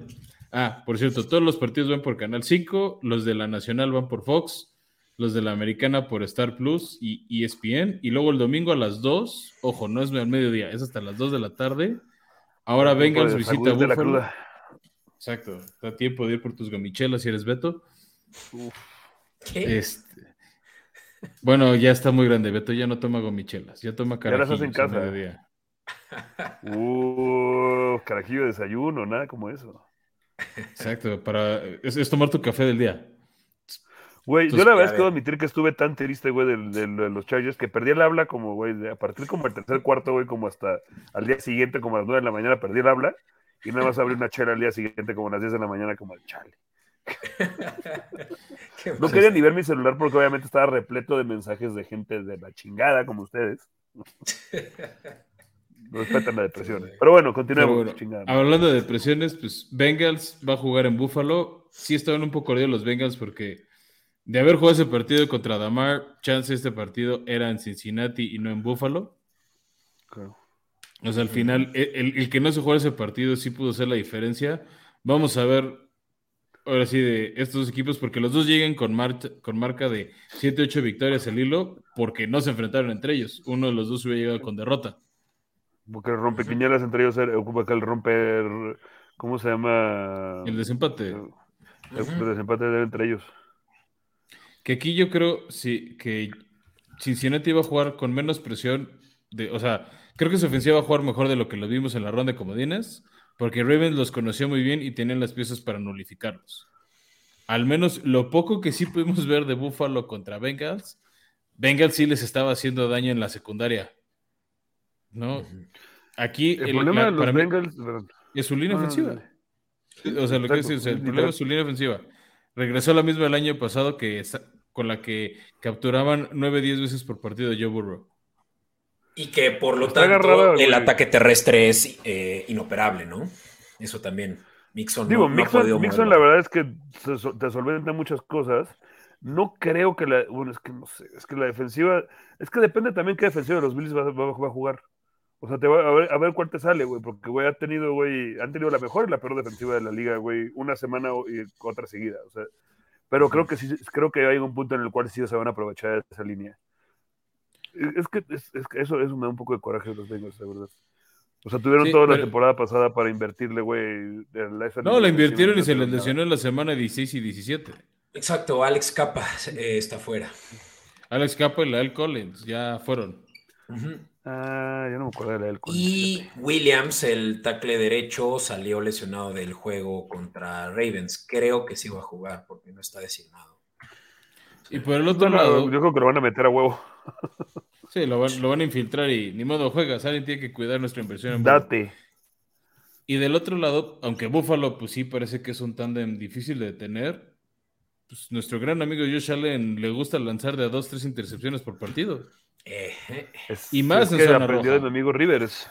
Ah, por cierto, todos los partidos van por Canal 5, los de la Nacional van por Fox, los de la Americana por Star Plus y ESPN, y luego el domingo a las 2, ojo, no es al mediodía, es hasta las 2 de la tarde. Ahora Bengals visita Buffalo. Exacto, da tiempo de ir por tus gomichelas si eres Beto. ¿Qué? Este, bueno, ya está muy grande. Beto ya no toma gomichelas, ya toma carajillos. Ya las en casa. Uh, carajillo de desayuno, nada como eso. Exacto, para es, tomar tu café del día. Güey, yo la verdad es que debo admitir que estuve tan triste, güey, de, los Chargers que perdí el habla como, güey, a partir como el tercer cuarto, güey, como hasta al día siguiente, como a las nueve de la mañana, perdí el habla y nada más abrí una chela al día siguiente, como a las 10 de la mañana, como el chale. [laughs] no quería ni ver mi celular porque obviamente estaba repleto de mensajes de gente de la chingada como ustedes. No respetan la depresión. Pero bueno, continuemos. hablando de depresiones, pues Bengals va a jugar en Buffalo. Sí estaban un poco ardidos los Bengals porque de haber jugado ese partido contra Damar, chance este partido era en Cincinnati y no en Buffalo. O sea, al final, el, el, que no se jugó ese partido sí pudo hacer la diferencia. Vamos a ver ahora sí, de estos dos equipos, porque los dos llegan con, con marca de 7-8 victorias al hilo, porque no se enfrentaron entre ellos. Uno de los dos hubiera llegado con derrota. Porque el rompequiñelas entre ellos ocupa que el romper, ¿cómo se llama? El desempate. El, desempate entre ellos. Que aquí yo creo sí, que Cincinnati iba a jugar con menos presión, de, o sea, creo que su ofensiva va a jugar mejor de lo que lo vimos en la ronda de comodines porque Ravens los conoció muy bien y tenían las piezas para nulificarlos. Al menos lo poco que sí pudimos ver de Buffalo contra Bengals, Bengals sí les estaba haciendo daño en la secundaria. ¿No? Aquí el, problema de los Bengals es su línea ofensiva. O sea, lo que es, el problema es su línea ofensiva. Regresó la misma el año pasado que con la que capturaban 9-10 veces por partido de Joe Burrow. Y que por lo tanto el ataque terrestre es eh, inoperable, ¿no? Eso también. Mixon Digo, Mixon, la verdad es que te solventa muchas cosas. No creo que la. Bueno, es que no sé. Es que la defensiva. Es que depende también qué defensiva de los Bills va, a jugar. O sea, te va a ver, a ver cuál te sale, güey. Porque, güey, ha tenido, güey. Han tenido la mejor y la peor defensiva de la liga, güey. Una semana y otra seguida. O sea. Pero creo que sí, creo que hay un punto en el cual sí se van a aprovechar esa línea. Es que, es, que eso, eso, me da un poco de coraje los Bengals, de verdad. O sea, tuvieron toda la temporada pasada para invertirle, güey. No, la invirtieron y se les lesionó en la semana 16 y 17. Exacto, Alex Capa eh, está fuera. Alex Capa y Lael Collins ya fueron. Ah, yo no me acuerdo de Lael Collins. Y Williams, el tackle derecho, salió lesionado del juego contra Ravens. Creo que sí va a jugar porque no está designado. Y por el otro lado. Yo creo que lo van a meter a huevo. Sí, lo van, a infiltrar y ni modo juegas. Alguien tiene que cuidar nuestra inversión en Date. Y del otro lado, aunque Buffalo, pues sí parece que es un tándem difícil de tener, pues nuestro gran amigo Josh Allen le gusta lanzar de a dos, tres intercepciones por partido. y más en que aprendió de mi amigo Rivers.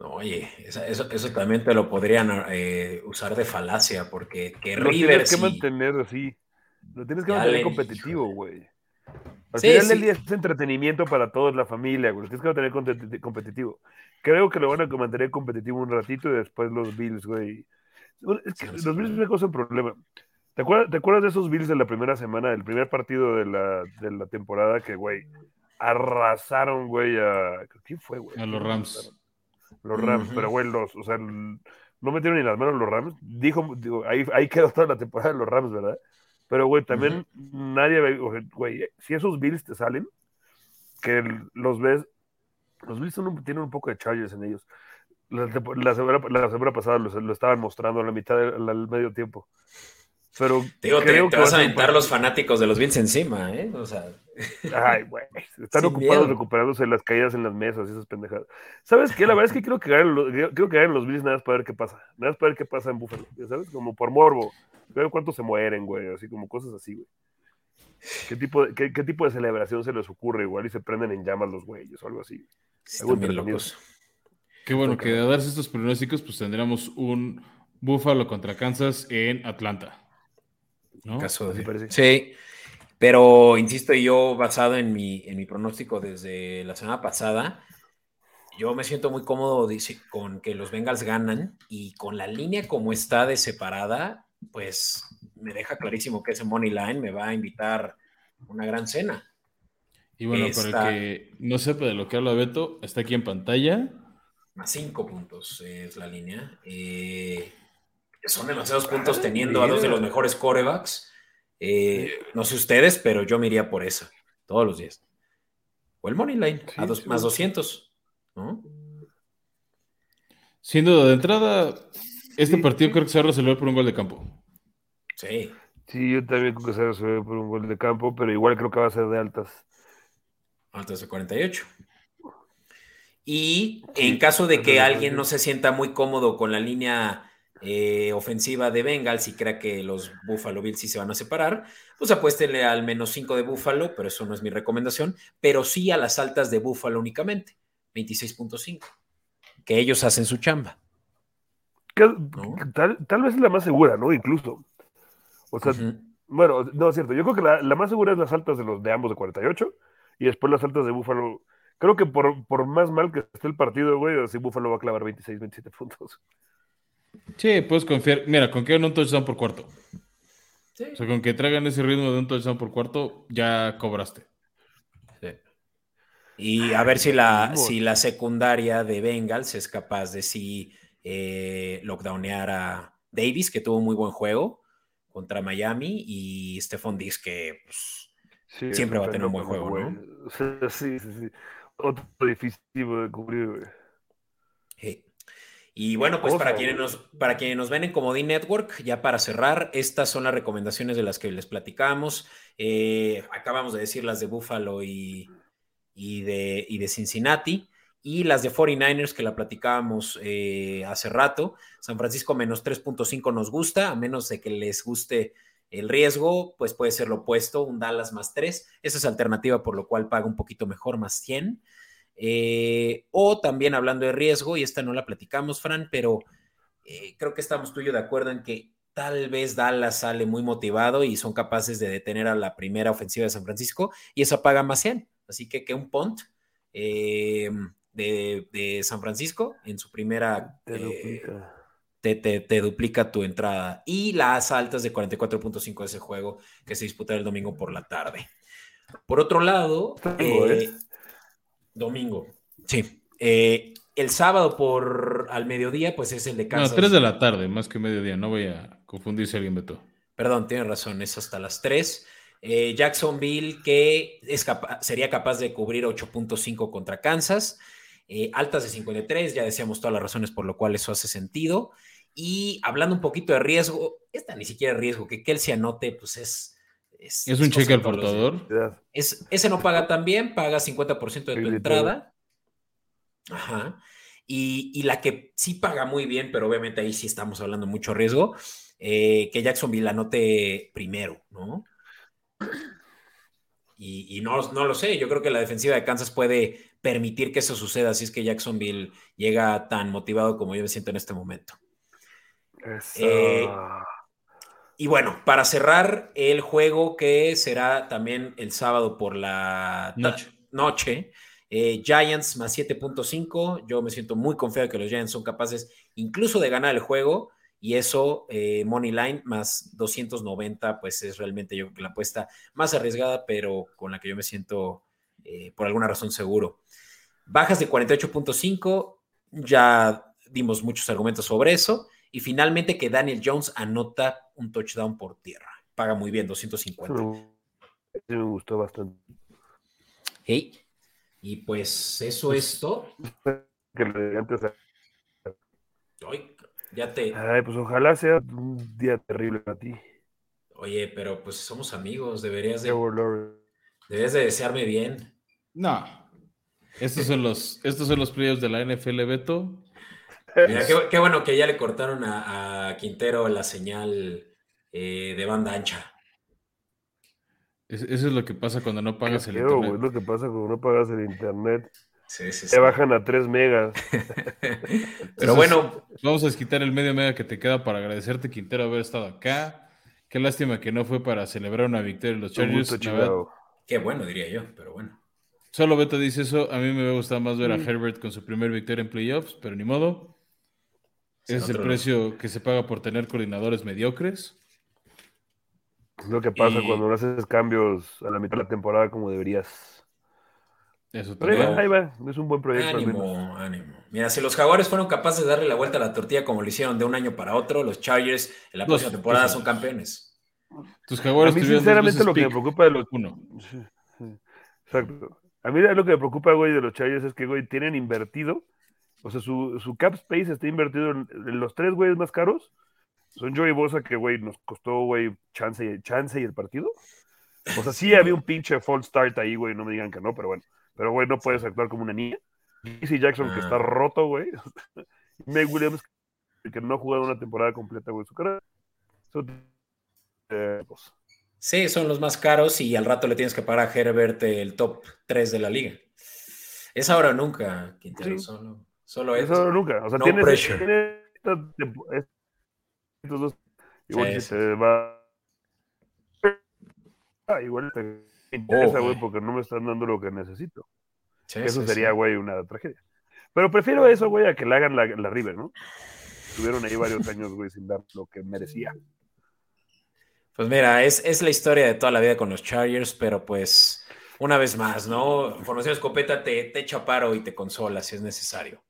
Oye, eso, eso, también te lo podrían eh, usar de falacia, porque que Rivers. Tienes que mantener así. Lo tienes que mantener competitivo, güey. Al final del día es entretenimiento para toda la familia, güey. Lo tienes que mantener competitivo. Creo que lo van a mantener competitivo un ratito y después los Bills, güey. Es que los Bills me un problema. ¿Te acuerdas, ¿Te acuerdas, de esos Bills de la primera semana, del primer partido de la, de la temporada que, güey, arrasaron, güey, a. ¿Quién fue, güey? A los Rams los Rams, pero güey, los, o sea, no metieron ni las manos los Rams. Dijo, digo, ahí, ahí quedó toda la temporada de los Rams, ¿verdad? Pero, güey, también nadie ve, güey, si esos Bills te salen, que los ves, los Bills tienen un poco de Chargers en ellos. La, semana, pasada lo, estaban mostrando a la mitad del medio tiempo. Pero Digo, te, vas a aventar los fanáticos de los Bills encima, ¿eh? O sea. Ay, güey. Están ocupados recuperándose las caídas en las mesas y esas pendejadas. ¿Sabes qué? La verdad es que quiero que ganen los, que los Bills nada más para ver qué pasa. Nada más para ver qué pasa en Buffalo. ¿Sabes? Como por morbo. Ver cuántos se mueren, güey. Así como cosas así, güey. ¿Qué tipo, de, qué, tipo de celebración se les ocurre? Igual y se prenden en llamas los güeyes o algo así. algo locos. Qué bueno que de darse estos pronósticos, pues tendríamos un Buffalo contra Kansas en Atlanta. ¿no? Caso de... Sí, pero insisto, yo basado en mi, en mi pronóstico desde la semana pasada, yo me siento muy cómodo con que los Bengals ganan y con la línea como está de separada, pues me deja clarísimo que ese Money Line me va a invitar una gran cena. Y bueno, para el que no sepa de lo que habla Beto, está aquí en pantalla. Más cinco puntos es la línea. Eh, son demasiados puntos teniendo a dos de los mejores corebacks. Eh, no sé ustedes, pero yo me iría por esa todos los días. O el Money Line, a dos, más 200. ¿no? Sin duda, de entrada, este partido creo que se va a resolver por un gol de campo. Sí. Sí, yo también creo que se va a resolver por un gol de campo, pero igual creo que va a ser de altas. Altas de 48. Y en caso de que alguien no se sienta muy cómodo con la línea eh, ofensiva de Bengals y crea que los Buffalo Bills sí se van a separar, pues apuéstenle al menos 5 de Buffalo, pero eso no es mi recomendación, pero sí a las altas de Buffalo únicamente, 26.5, que ellos hacen su chamba. Tal, vez es la más segura, ¿no? Incluso. O sea, bueno, no es cierto. Yo creo que la, más segura es las altas de los de ambos de 48 y después las altas de Buffalo. Creo que por, por más mal que esté el partido, güey, así Buffalo va a clavar 26, 27 puntos. Sí, puedes confiar. Mira, con que un touchdown por cuarto. O sea, con que traigan ese ritmo de un touchdown por cuarto, ya cobraste. Sí. Y a ver si la, si la secundaria de Bengals es capaz de sí eh, lockdownear a Davis, que tuvo un muy buen juego contra Miami, y Stephon Diggs, que pues, siempre va a tener un buen juego, ¿no? Sí, sí, sí. Otro difícil de cubrir, güey. Y bueno, pues para quienes, nos, para quienes nos ven en Comodín Network, ya para cerrar, estas son las recomendaciones de las que les platicamos. Eh, acabamos de decir las de Buffalo y, de, de, Cincinnati. Y las de 49ers que la platicábamos eh, hace rato. San Francisco menos 3.5 nos gusta, a menos de que les guste el riesgo, pues puede ser lo opuesto, un Dallas más 3. Esa es alternativa, por lo cual paga un poquito mejor, más 100. Eh, o también hablando de riesgo, y esta no la platicamos, Fran, pero eh, creo que estamos tú y yo de acuerdo en que tal vez Dallas sale muy motivado y son capaces de detener a la primera ofensiva de San Francisco y eso paga más 100. Así que que un punt eh, de, San Francisco en su primera... Te, te, duplica tu entrada. Y las altas de 44.5 de ese juego que se disputará el domingo por la tarde. Por otro lado, Domingo. Sí. Eh, el sábado por al mediodía, pues es el de Kansas. No, 3 de la tarde, más que mediodía. No voy a confundir si alguien vetó. Perdón, tiene razón, es hasta las 3. Eh, Jacksonville, que es sería capaz de cubrir 8.5 contra Kansas. Eh, altas de 53, ya decíamos todas las razones por lo cual eso hace sentido. Y hablando un poquito de riesgo, esta ni siquiera riesgo, que Kelsey anote, pues es, es, un cheque al portador. Es, ese no paga tan bien, paga 50% de tu entrada. Ajá. Y, la que sí paga muy bien, pero obviamente ahí sí estamos hablando mucho riesgo, eh, que Jacksonville anote primero, ¿no? Y, no, no, lo sé, yo creo que la defensiva de Kansas puede permitir que eso suceda si es que Jacksonville llega tan motivado como yo me siento en este momento. Eh, y bueno, para cerrar el juego que será también el sábado por la noche, eh, Giants más 7.5. Yo me siento muy confiado de que los Giants son capaces incluso de ganar el juego. Y eso, eh, Money Line más 290, pues es realmente yo creo que la apuesta más arriesgada, pero con la que yo me siento eh, por alguna razón seguro. Bajas de 48.5, ya dimos muchos argumentos sobre eso. Y finalmente que Daniel Jones anota un touchdown por tierra. paga muy bien, 250. Sí, me gustó bastante. Hey. Y pues eso es todo. Ay, ya te. Ay, pues ojalá sea un día terrible para ti. Oye, pero pues somos amigos, deberías de, deberías de desearme bien. No. Estos son los, estos son los playoffs de la NFL, Beto. Mira, qué, qué bueno que ya le cortaron a, a Quintero la señal eh, de banda ancha. Es- eso es lo que pasa cuando no pagas el internet. lo que pasa cuando no pagas el internet. Sí, sí, sí. Te bajan a 3 megas. [laughs] Pero bueno, Vamos a desquitar el medio mega que te queda para agradecerte, Quintero, haber estado acá. Qué lástima que no fue para celebrar una victoria de los Chargers. qué bueno, diría yo, pero bueno. Solo Beto dice eso. A mí me hubiera gustado más ver a Mm. Herbert con su primer victoria en playoffs, pero ni modo. Es el precio que se paga por tener coordinadores mediocres. Es lo que pasa Y- cuando no haces cambios a la mitad de la temporada como deberías. Eso Pero ahí va, ahí va. Es un buen proyecto. Ánimo, ánimo. Mira, si los Jaguares fueron capaces de darle la vuelta a la tortilla como lo hicieron de un año para otro, los Chargers en la próxima temporada son campeones. Tus A jaguares mí, tuvieron dos sinceramente, lo que me preocupa de los. Uno. Sí, sí, Exacto. A mí lo que me preocupa, güey, de los Chargers es que, güey, tienen invertido. O sea, su, su cap space está invertido en, en los tres güeyes más caros. Son Joey Bosa, que, güey, nos costó, güey, chance, y- chance y el partido. O sea, sí había un pinche false start ahí, güey, no me digan que no, pero bueno. Pero, güey, no puedes actuar como una niña. Easy Jackson, que Ah. está roto, güey. [laughs] Meg Williams, que no ha jugado una temporada completa, güey, su carrera. Eso, eh, pues, Sí, son los más caros y al rato le tienes que pagar a Herbert el top 3 de la liga. Es ahora o nunca, Quintero. Sí. Solo, solo es. Eso nunca. O sea, no tienes, estos dos. Igual Sí, te va. Ah, igual te interesa, Oh, güey, güey. porque no me están dando lo que necesito. Sí, Eso sería, güey, una tragedia. Pero prefiero eso, güey, a que le hagan la, la River, ¿no? Tuvieron ahí varios [laughs] años, güey, sin dar lo que merecía. Pues mira, es, es la historia de toda la vida con los Chargers, pero pues una vez más, ¿no? Formación Escopeta te, te echa paro y te consola si es necesario.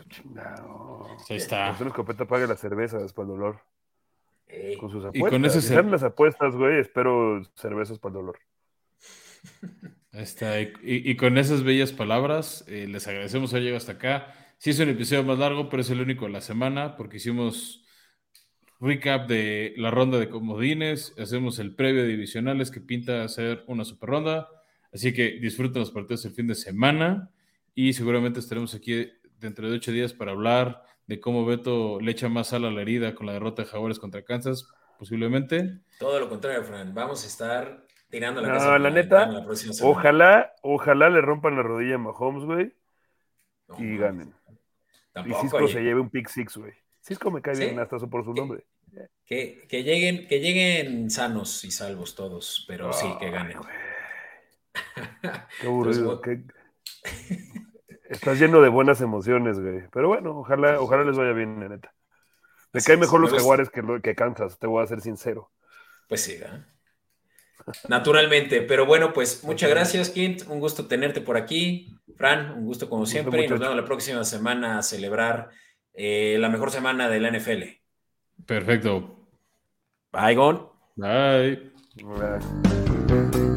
Eso chingado. Ahí está. Una escopeta pague las cervezas para el dolor. Ey, Con sus Y apuestas. con si cer- salen las apuestas, güey, espero cervezas para el dolor. Ahí está. Y, y- y con esas bellas palabras, eh, les agradecemos haber llegado hasta acá. Sí es un episodio más largo, pero es el único de la semana porque hicimos recap de la ronda de comodines, hacemos el previo de divisionales que pinta ser una super ronda. Así que disfruten los partidos el fin de semana y seguramente estaremos aquí dentro de ocho días para hablar de cómo Beto le echa más sal a la herida con la derrota de Jaguares contra Kansas, posiblemente. todo lo contrario, Fran. Vamos a estar tirando la No, casa la neta, la próxima semana. Ojalá, ojalá le rompan la rodilla a Mahomes, güey, No, y ganen. Y Cisco oye. se lleve un pick six, güey. Cisco me cae ¿Sí? bien hasta eso por su nombre. Que, que lleguen, que lleguen sanos y salvos todos, pero sí, que ganen. [laughs] Qué aburrido. Entonces, qué- [laughs] [laughs] Estás lleno de buenas emociones, güey. Pero bueno, ojalá, ojalá les vaya bien, la neta. Me Así caen mejor Me los jaguares que, que Kansas, te voy a ser sincero. Pues sí, ¿verdad? Naturalmente, pero bueno, pues muchas gracias, Kint. Un gusto tenerte por aquí. Fran, un gusto como gusto, siempre. Y nos vemos la próxima semana a celebrar eh, la mejor semana de la NFL. Perfecto. Bye, Gon. Bye. Bye.